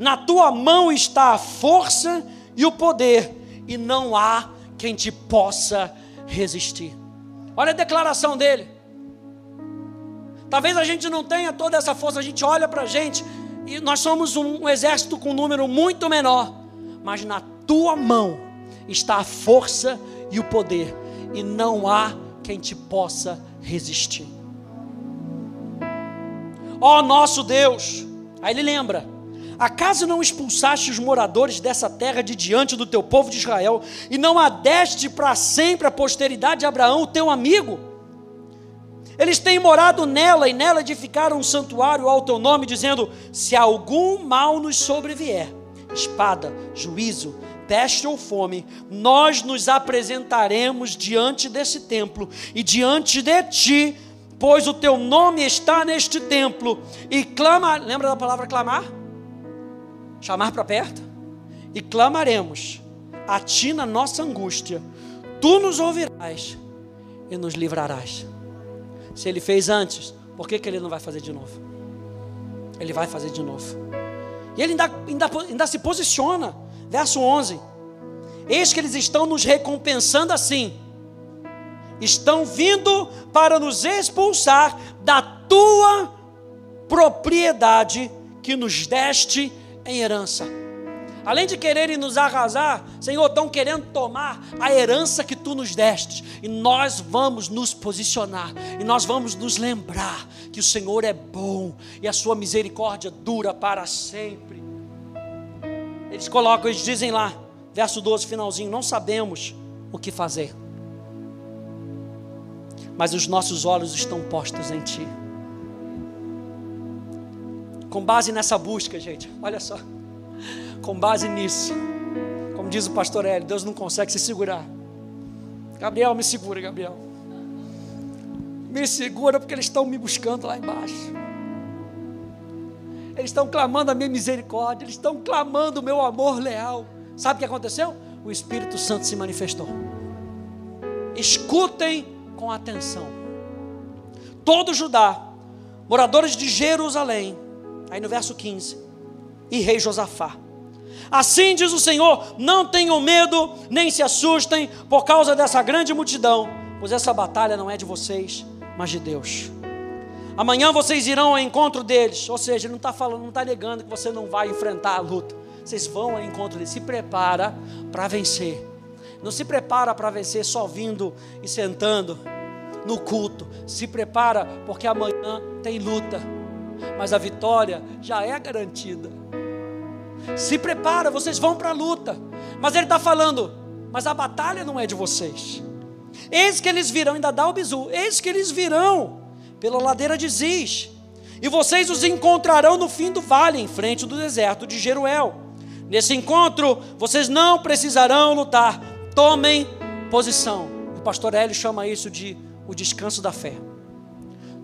Na tua mão está a força e o poder, e não há quem te possa resistir. Olha a declaração dele. Talvez a gente não tenha toda essa força, a gente olha para a gente e nós somos um, exército com um número muito menor, mas na tua mão está a força e o poder, e não há quem te possa resistir. Ó oh, nosso Deus, aí ele lembra: Acaso não expulsaste os moradores dessa terra de diante do teu povo de Israel, e não adeste para sempre a posteridade de Abraão, o teu amigo? Eles têm morado nela e nela edificaram um santuário ao teu nome, dizendo: Se algum mal nos sobrevier, espada, juízo, peste ou fome, nós nos apresentaremos diante desse templo e diante de ti, pois o teu nome está neste templo, e clama, lembra da palavra clamar? Chamar para perto e clamaremos a ti na nossa angústia. Tu nos ouvirás e nos livrarás. Se ele fez antes, por que, que ele não vai fazer de novo? Ele vai fazer de novo. E ele ainda, ainda, ainda se posiciona. Verso 11: Eis que eles estão nos recompensando assim. Estão vindo para nos expulsar da tua propriedade que nos deste em herança. Além de quererem nos arrasar, Senhor, estão querendo tomar a herança que tu nos deste. E nós vamos nos posicionar. E nós vamos nos lembrar que o Senhor é bom e a sua misericórdia dura para sempre. Eles colocam, eles dizem lá, verso 12, finalzinho: Não sabemos o que fazer, mas os nossos olhos estão postos em Ti com base nessa busca, gente, olha só. Com base nisso, como diz o pastor Hélio, Deus não consegue se segurar. Gabriel, me segura, Gabriel. Me segura porque eles estão me buscando lá embaixo. Eles estão clamando a minha misericórdia, eles estão clamando o meu amor leal. Sabe o que aconteceu? O Espírito Santo se manifestou. Escutem com atenção. Todo Judá, moradores de Jerusalém, Aí no verso 15: E rei Josafá. Assim diz o Senhor: não tenham medo, nem se assustem por causa dessa grande multidão, pois essa batalha não é de vocês, mas de Deus. Amanhã vocês irão ao encontro deles, ou seja, ele não está falando, não está negando que você não vai enfrentar a luta. Vocês vão ao encontro deles, se prepara para vencer. Não se prepara para vencer só vindo e sentando no culto. Se prepara porque amanhã tem luta mas a vitória já é garantida. Se prepara, vocês vão para a luta. Mas ele está falando, mas a batalha não é de vocês. Eis que eles virão, ainda dá o bizu, eis que eles virão pela ladeira de Ziz, e vocês os encontrarão no fim do vale, em frente do deserto de Jeruel. Nesse encontro, vocês não precisarão lutar, tomem posição. O pastor Hélio chama isso de o descanso da fé.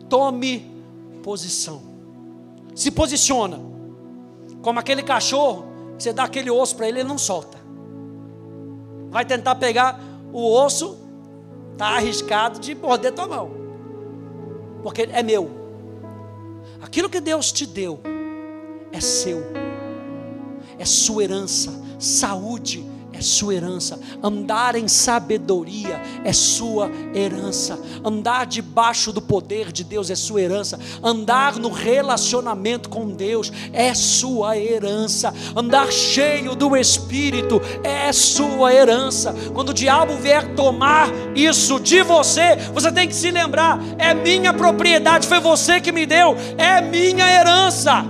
Tome posição se posiciona. Como aquele cachorro, você dá aquele osso para ele, ele não solta. Vai tentar pegar o osso, está arriscado de morder tua mão. Porque é meu. Aquilo que Deus te deu é seu. É sua herança. Saúde é sua herança. Andar em sabedoria é sua herança. Andar debaixo do poder de Deus é sua herança. Andar no relacionamento com Deus é sua herança. Andar cheio do Espírito é sua herança. Quando o diabo vier tomar isso de você, você tem que se lembrar: é minha propriedade, foi você que me deu, é minha herança.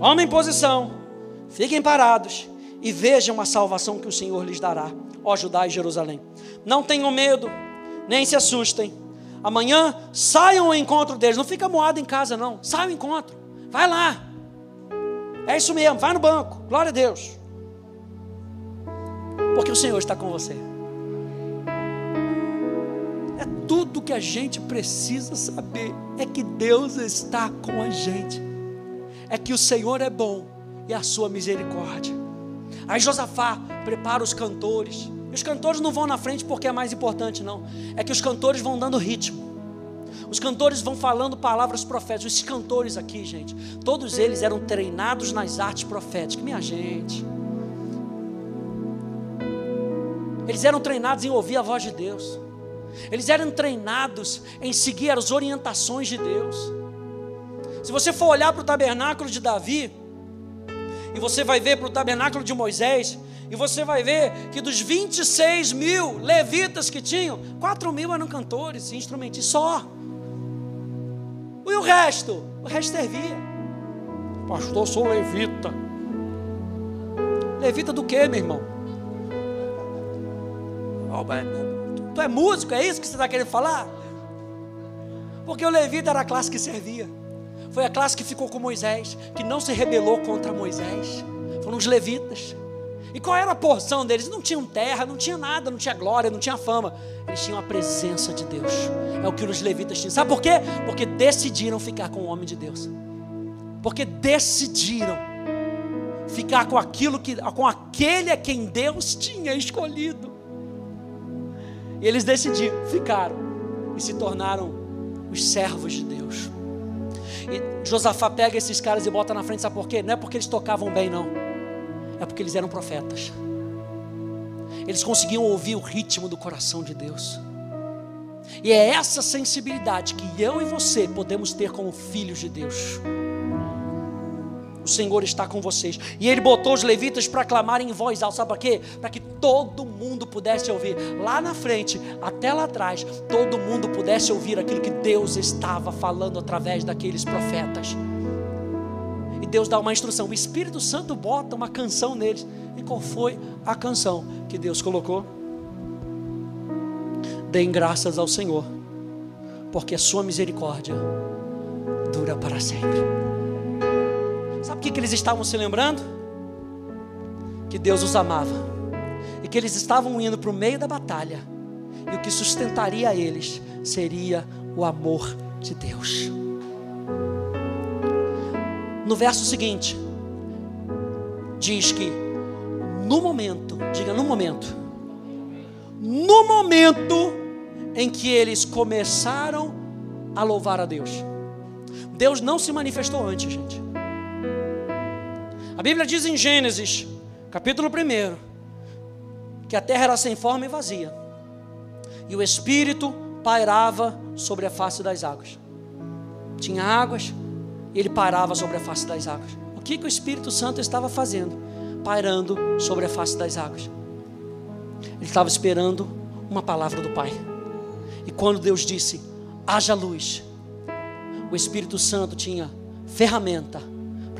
Tomem posição, fiquem parados e vejam a salvação que o Senhor lhes dará, ó Judá e Jerusalém. Não tenham medo, nem se assustem. Amanhã saiam ao encontro deles. Não fica moado em casa, não. Sai ao encontro. Vai lá. É isso mesmo, vai no banco. Glória a Deus. Porque o Senhor está com você. É tudo que a gente precisa saber. É que Deus está com a gente é que o Senhor é bom e a sua misericórdia. Aí Josafá prepara os cantores. E os cantores não vão na frente porque é mais importante, não. É que os cantores vão dando ritmo. Os cantores vão falando palavras proféticas. Esses cantores aqui, gente, todos eles eram treinados nas artes proféticas. Minha gente. Eles eram treinados em ouvir a voz de Deus. Eles eram treinados em seguir as orientações de Deus. Se você for olhar para o tabernáculo de Davi, e você vai ver para o tabernáculo de Moisés, e você vai ver que dos 26 mil levitas que tinham, 4 mil eram cantores e instrumentistas só. E o resto? O resto servia. Pastor, sou levita. Levita do que, meu irmão? Tu é músico, é isso que você está querendo falar? Porque o levita era a classe que servia. Foi a classe que ficou com Moisés, que não se rebelou contra Moisés. Foram os levitas. E qual era a porção deles? Não tinham terra, não tinha nada, não tinha glória, não tinha fama. Eles tinham a presença de Deus. É o que os levitas tinham. Sabe por quê? Porque decidiram ficar com o homem de Deus. Porque decidiram ficar com aquilo que com aquele a quem Deus tinha escolhido. E eles decidiram, ficaram e se tornaram os servos de Deus. E Josafá pega esses caras e bota na frente, sabe por quê? Não é porque eles tocavam bem, não. É porque eles eram profetas. Eles conseguiam ouvir o ritmo do coração de Deus. E é essa sensibilidade que eu e você podemos ter como filhos de Deus. O Senhor está com vocês. E ele botou os levitas para clamarem em voz alta. Sabe para quê? Para que todo mundo pudesse ouvir. Lá na frente, até lá atrás, todo mundo pudesse ouvir aquilo que Deus estava falando através daqueles profetas. E Deus dá uma instrução. O Espírito Santo bota uma canção neles. E qual foi a canção que Deus colocou? Deem graças ao Senhor, porque a sua misericórdia dura para sempre. Sabe o que, que eles estavam se lembrando? Que Deus os amava e que eles estavam indo para o meio da batalha e o que sustentaria eles seria o amor de Deus. No verso seguinte, diz que no momento, diga no momento, no momento em que eles começaram a louvar a Deus, Deus não se manifestou antes, gente. A Bíblia diz em Gênesis, capítulo 1, que a terra era sem forma e vazia, e o Espírito pairava sobre a face das águas. Tinha águas, e ele pairava sobre a face das águas. O que, que o Espírito Santo estava fazendo? Pairando sobre a face das águas. Ele estava esperando uma palavra do Pai. E quando Deus disse: haja luz, o Espírito Santo tinha ferramenta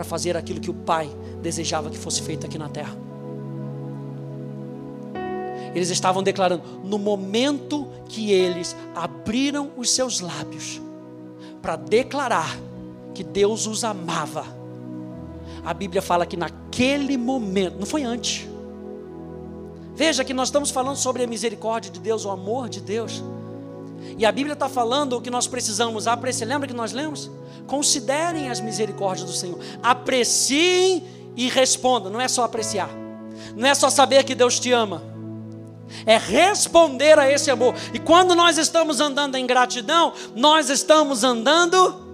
para fazer aquilo que o Pai desejava que fosse feito aqui na terra. Eles estavam declarando, no momento que eles abriram os seus lábios para declarar que Deus os amava, a Bíblia fala que naquele momento, não foi antes. Veja que nós estamos falando sobre a misericórdia de Deus, o amor de Deus. E a Bíblia está falando o que nós precisamos apreciar. Lembra que nós lemos? Considerem as misericórdias do Senhor. Apreciem e responda. Não é só apreciar. Não é só saber que Deus te ama. É responder a esse amor. E quando nós estamos andando em gratidão, nós estamos andando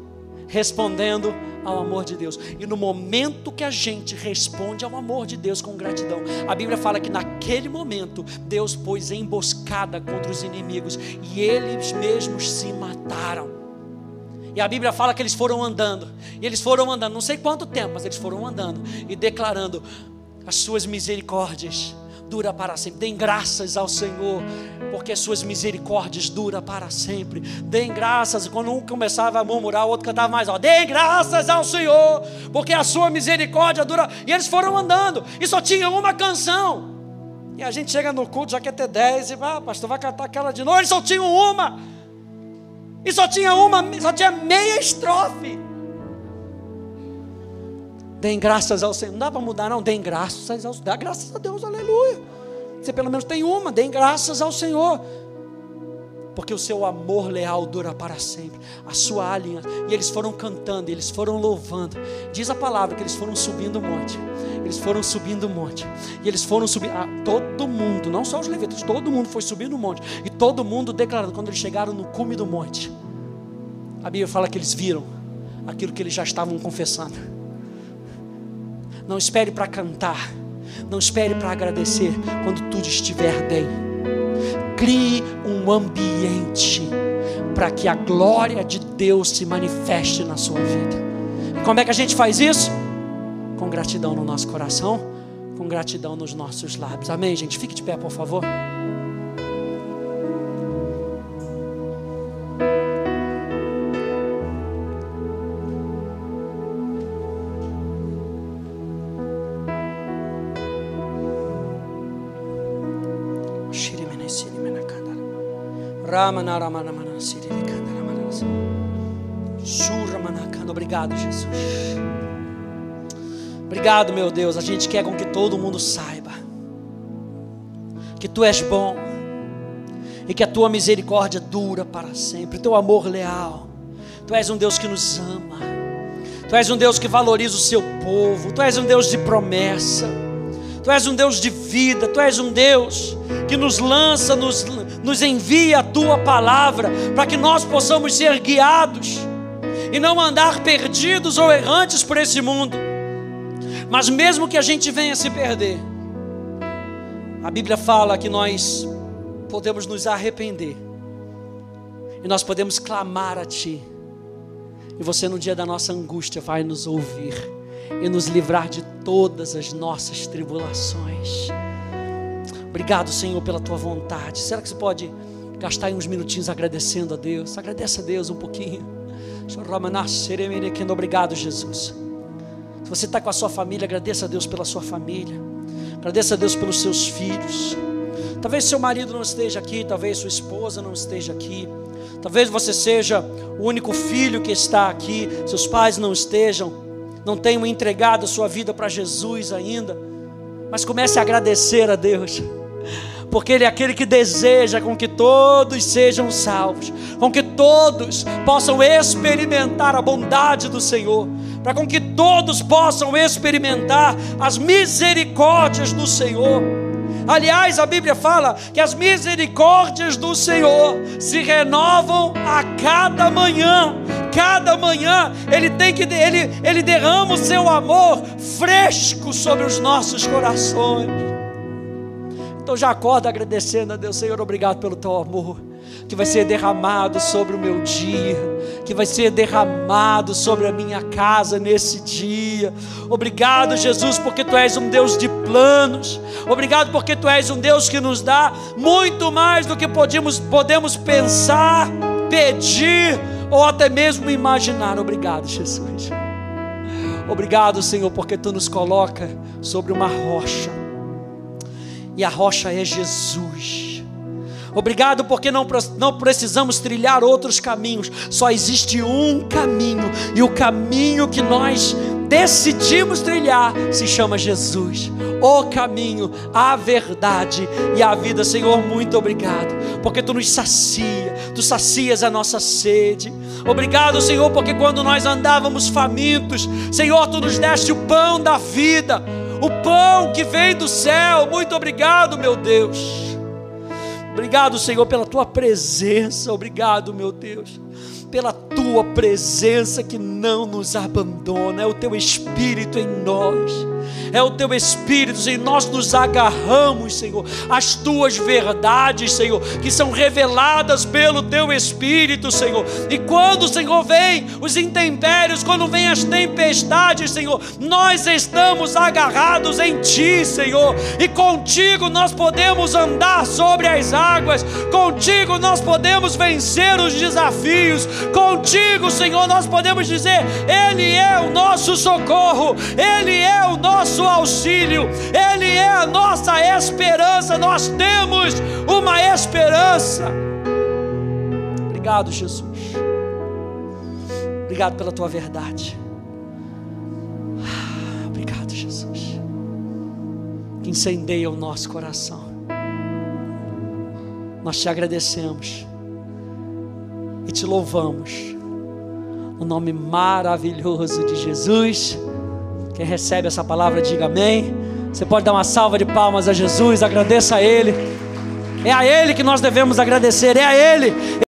respondendo ao amor de Deus. E no momento que a gente responde ao amor de Deus com gratidão, a Bíblia fala que naquele momento Deus pôs emboscada contra os inimigos e eles mesmos se mataram. E a Bíblia fala que eles foram andando. E eles foram andando, não sei quanto tempo, mas eles foram andando e declarando as suas misericórdias dura para sempre. Deem graças ao Senhor, porque as suas misericórdias dura para sempre. Deem graças, quando um começava a murmurar, o outro cantava mais, ó, deem graças ao Senhor, porque a sua misericórdia dura. E eles foram andando, e só tinha uma canção. E a gente chega no culto, já quer ter dez, e ah, pastor, vai cantar aquela de novo. Eles só tinham uma. E só tinha uma, só tinha meia estrofe. Deem graças ao Senhor. Não dá para mudar, não. Deem graças ao Dá graças a Deus, aleluia. Você pelo menos tem uma. Deem graças ao Senhor. Porque o seu amor leal dura para sempre. A sua aliança. E eles foram cantando, eles foram louvando. Diz a palavra que eles foram subindo o monte. Eles foram subindo o monte. E eles foram subindo. Ah, todo mundo, não só os levitas, todo mundo foi subindo o monte. E todo mundo declarando. Quando eles chegaram no cume do monte, a Bíblia fala que eles viram aquilo que eles já estavam confessando. Não espere para cantar. Não espere para agradecer quando tudo estiver bem. Crie um ambiente para que a glória de Deus se manifeste na sua vida. E como é que a gente faz isso? Com gratidão no nosso coração, com gratidão nos nossos lábios. Amém, gente? Fique de pé, por favor. Obrigado, Jesus. Obrigado, meu Deus. A gente quer com que todo mundo saiba que tu és bom e que a tua misericórdia dura para sempre, o teu amor leal. Tu és um Deus que nos ama. Tu és um Deus que valoriza o seu povo. Tu és um Deus de promessa. Tu és um Deus de vida. Tu és um Deus que nos lança, nos, nos envia a tua palavra para que nós possamos ser guiados e não andar perdidos ou errantes por esse mundo. Mas mesmo que a gente venha se perder, a Bíblia fala que nós podemos nos arrepender e nós podemos clamar a Ti. E você, no dia da nossa angústia, vai nos ouvir e nos livrar de todas as nossas tribulações. Obrigado, Senhor, pela tua vontade. Será que você pode gastar uns minutinhos agradecendo a Deus? Agradece a Deus um pouquinho. Obrigado, Jesus. Se você está com a sua família, agradeça a Deus pela sua família. Agradeça a Deus pelos seus filhos. Talvez seu marido não esteja aqui, talvez sua esposa não esteja aqui. Talvez você seja o único filho que está aqui, seus pais não estejam, não tenham entregado a sua vida para Jesus ainda. Mas comece a agradecer a Deus porque Ele é aquele que deseja com que todos sejam salvos, com que todos possam experimentar a bondade do Senhor, para com que todos possam experimentar as misericórdias do Senhor. Aliás, a Bíblia fala que as misericórdias do Senhor se renovam a cada manhã. Cada manhã ele tem que ele, ele derrama o seu amor fresco sobre os nossos corações. Então já acorda agradecendo a Deus, Senhor, obrigado pelo teu amor, que vai ser derramado sobre o meu dia, que vai ser derramado sobre a minha casa nesse dia. Obrigado, Jesus, porque tu és um Deus de planos. Obrigado porque tu és um Deus que nos dá muito mais do que podemos, podemos pensar, pedir ou até mesmo imaginar. Obrigado, Jesus. Obrigado, Senhor, porque tu nos coloca sobre uma rocha e a rocha é Jesus. Obrigado porque não, não precisamos trilhar outros caminhos, só existe um caminho, e o caminho que nós decidimos trilhar se chama Jesus, o caminho, a verdade e a vida. Senhor, muito obrigado, porque tu nos sacia, tu sacias a nossa sede. Obrigado, Senhor, porque quando nós andávamos famintos, Senhor, tu nos deste o pão da vida o pão que vem do céu. Muito obrigado, meu Deus. Obrigado, Senhor, pela tua presença. Obrigado, meu Deus, pela tua presença que não nos abandona. É o teu Espírito em nós é o teu Espírito, Senhor. Nós nos agarramos, Senhor, às tuas verdades, Senhor, que são reveladas pelo teu Espírito, Senhor. E quando, Senhor, vem os intempérios, quando vem as tempestades, Senhor, nós estamos agarrados em Ti, Senhor, e contigo nós podemos andar sobre as águas, contigo nós podemos vencer os desafios, contigo, Senhor, nós podemos dizer: Ele é o nosso socorro, Ele é o nosso auxílio, Ele é a nossa esperança, nós temos uma esperança. Obrigado, Jesus. Obrigado pela tua verdade. Ah, obrigado, Jesus. Que incendeia o nosso coração. Nós te agradecemos e te louvamos. No nome maravilhoso de Jesus. Quem recebe essa palavra, diga amém. Você pode dar uma salva de palmas a Jesus, agradeça a Ele. É a Ele que nós devemos agradecer, é a Ele.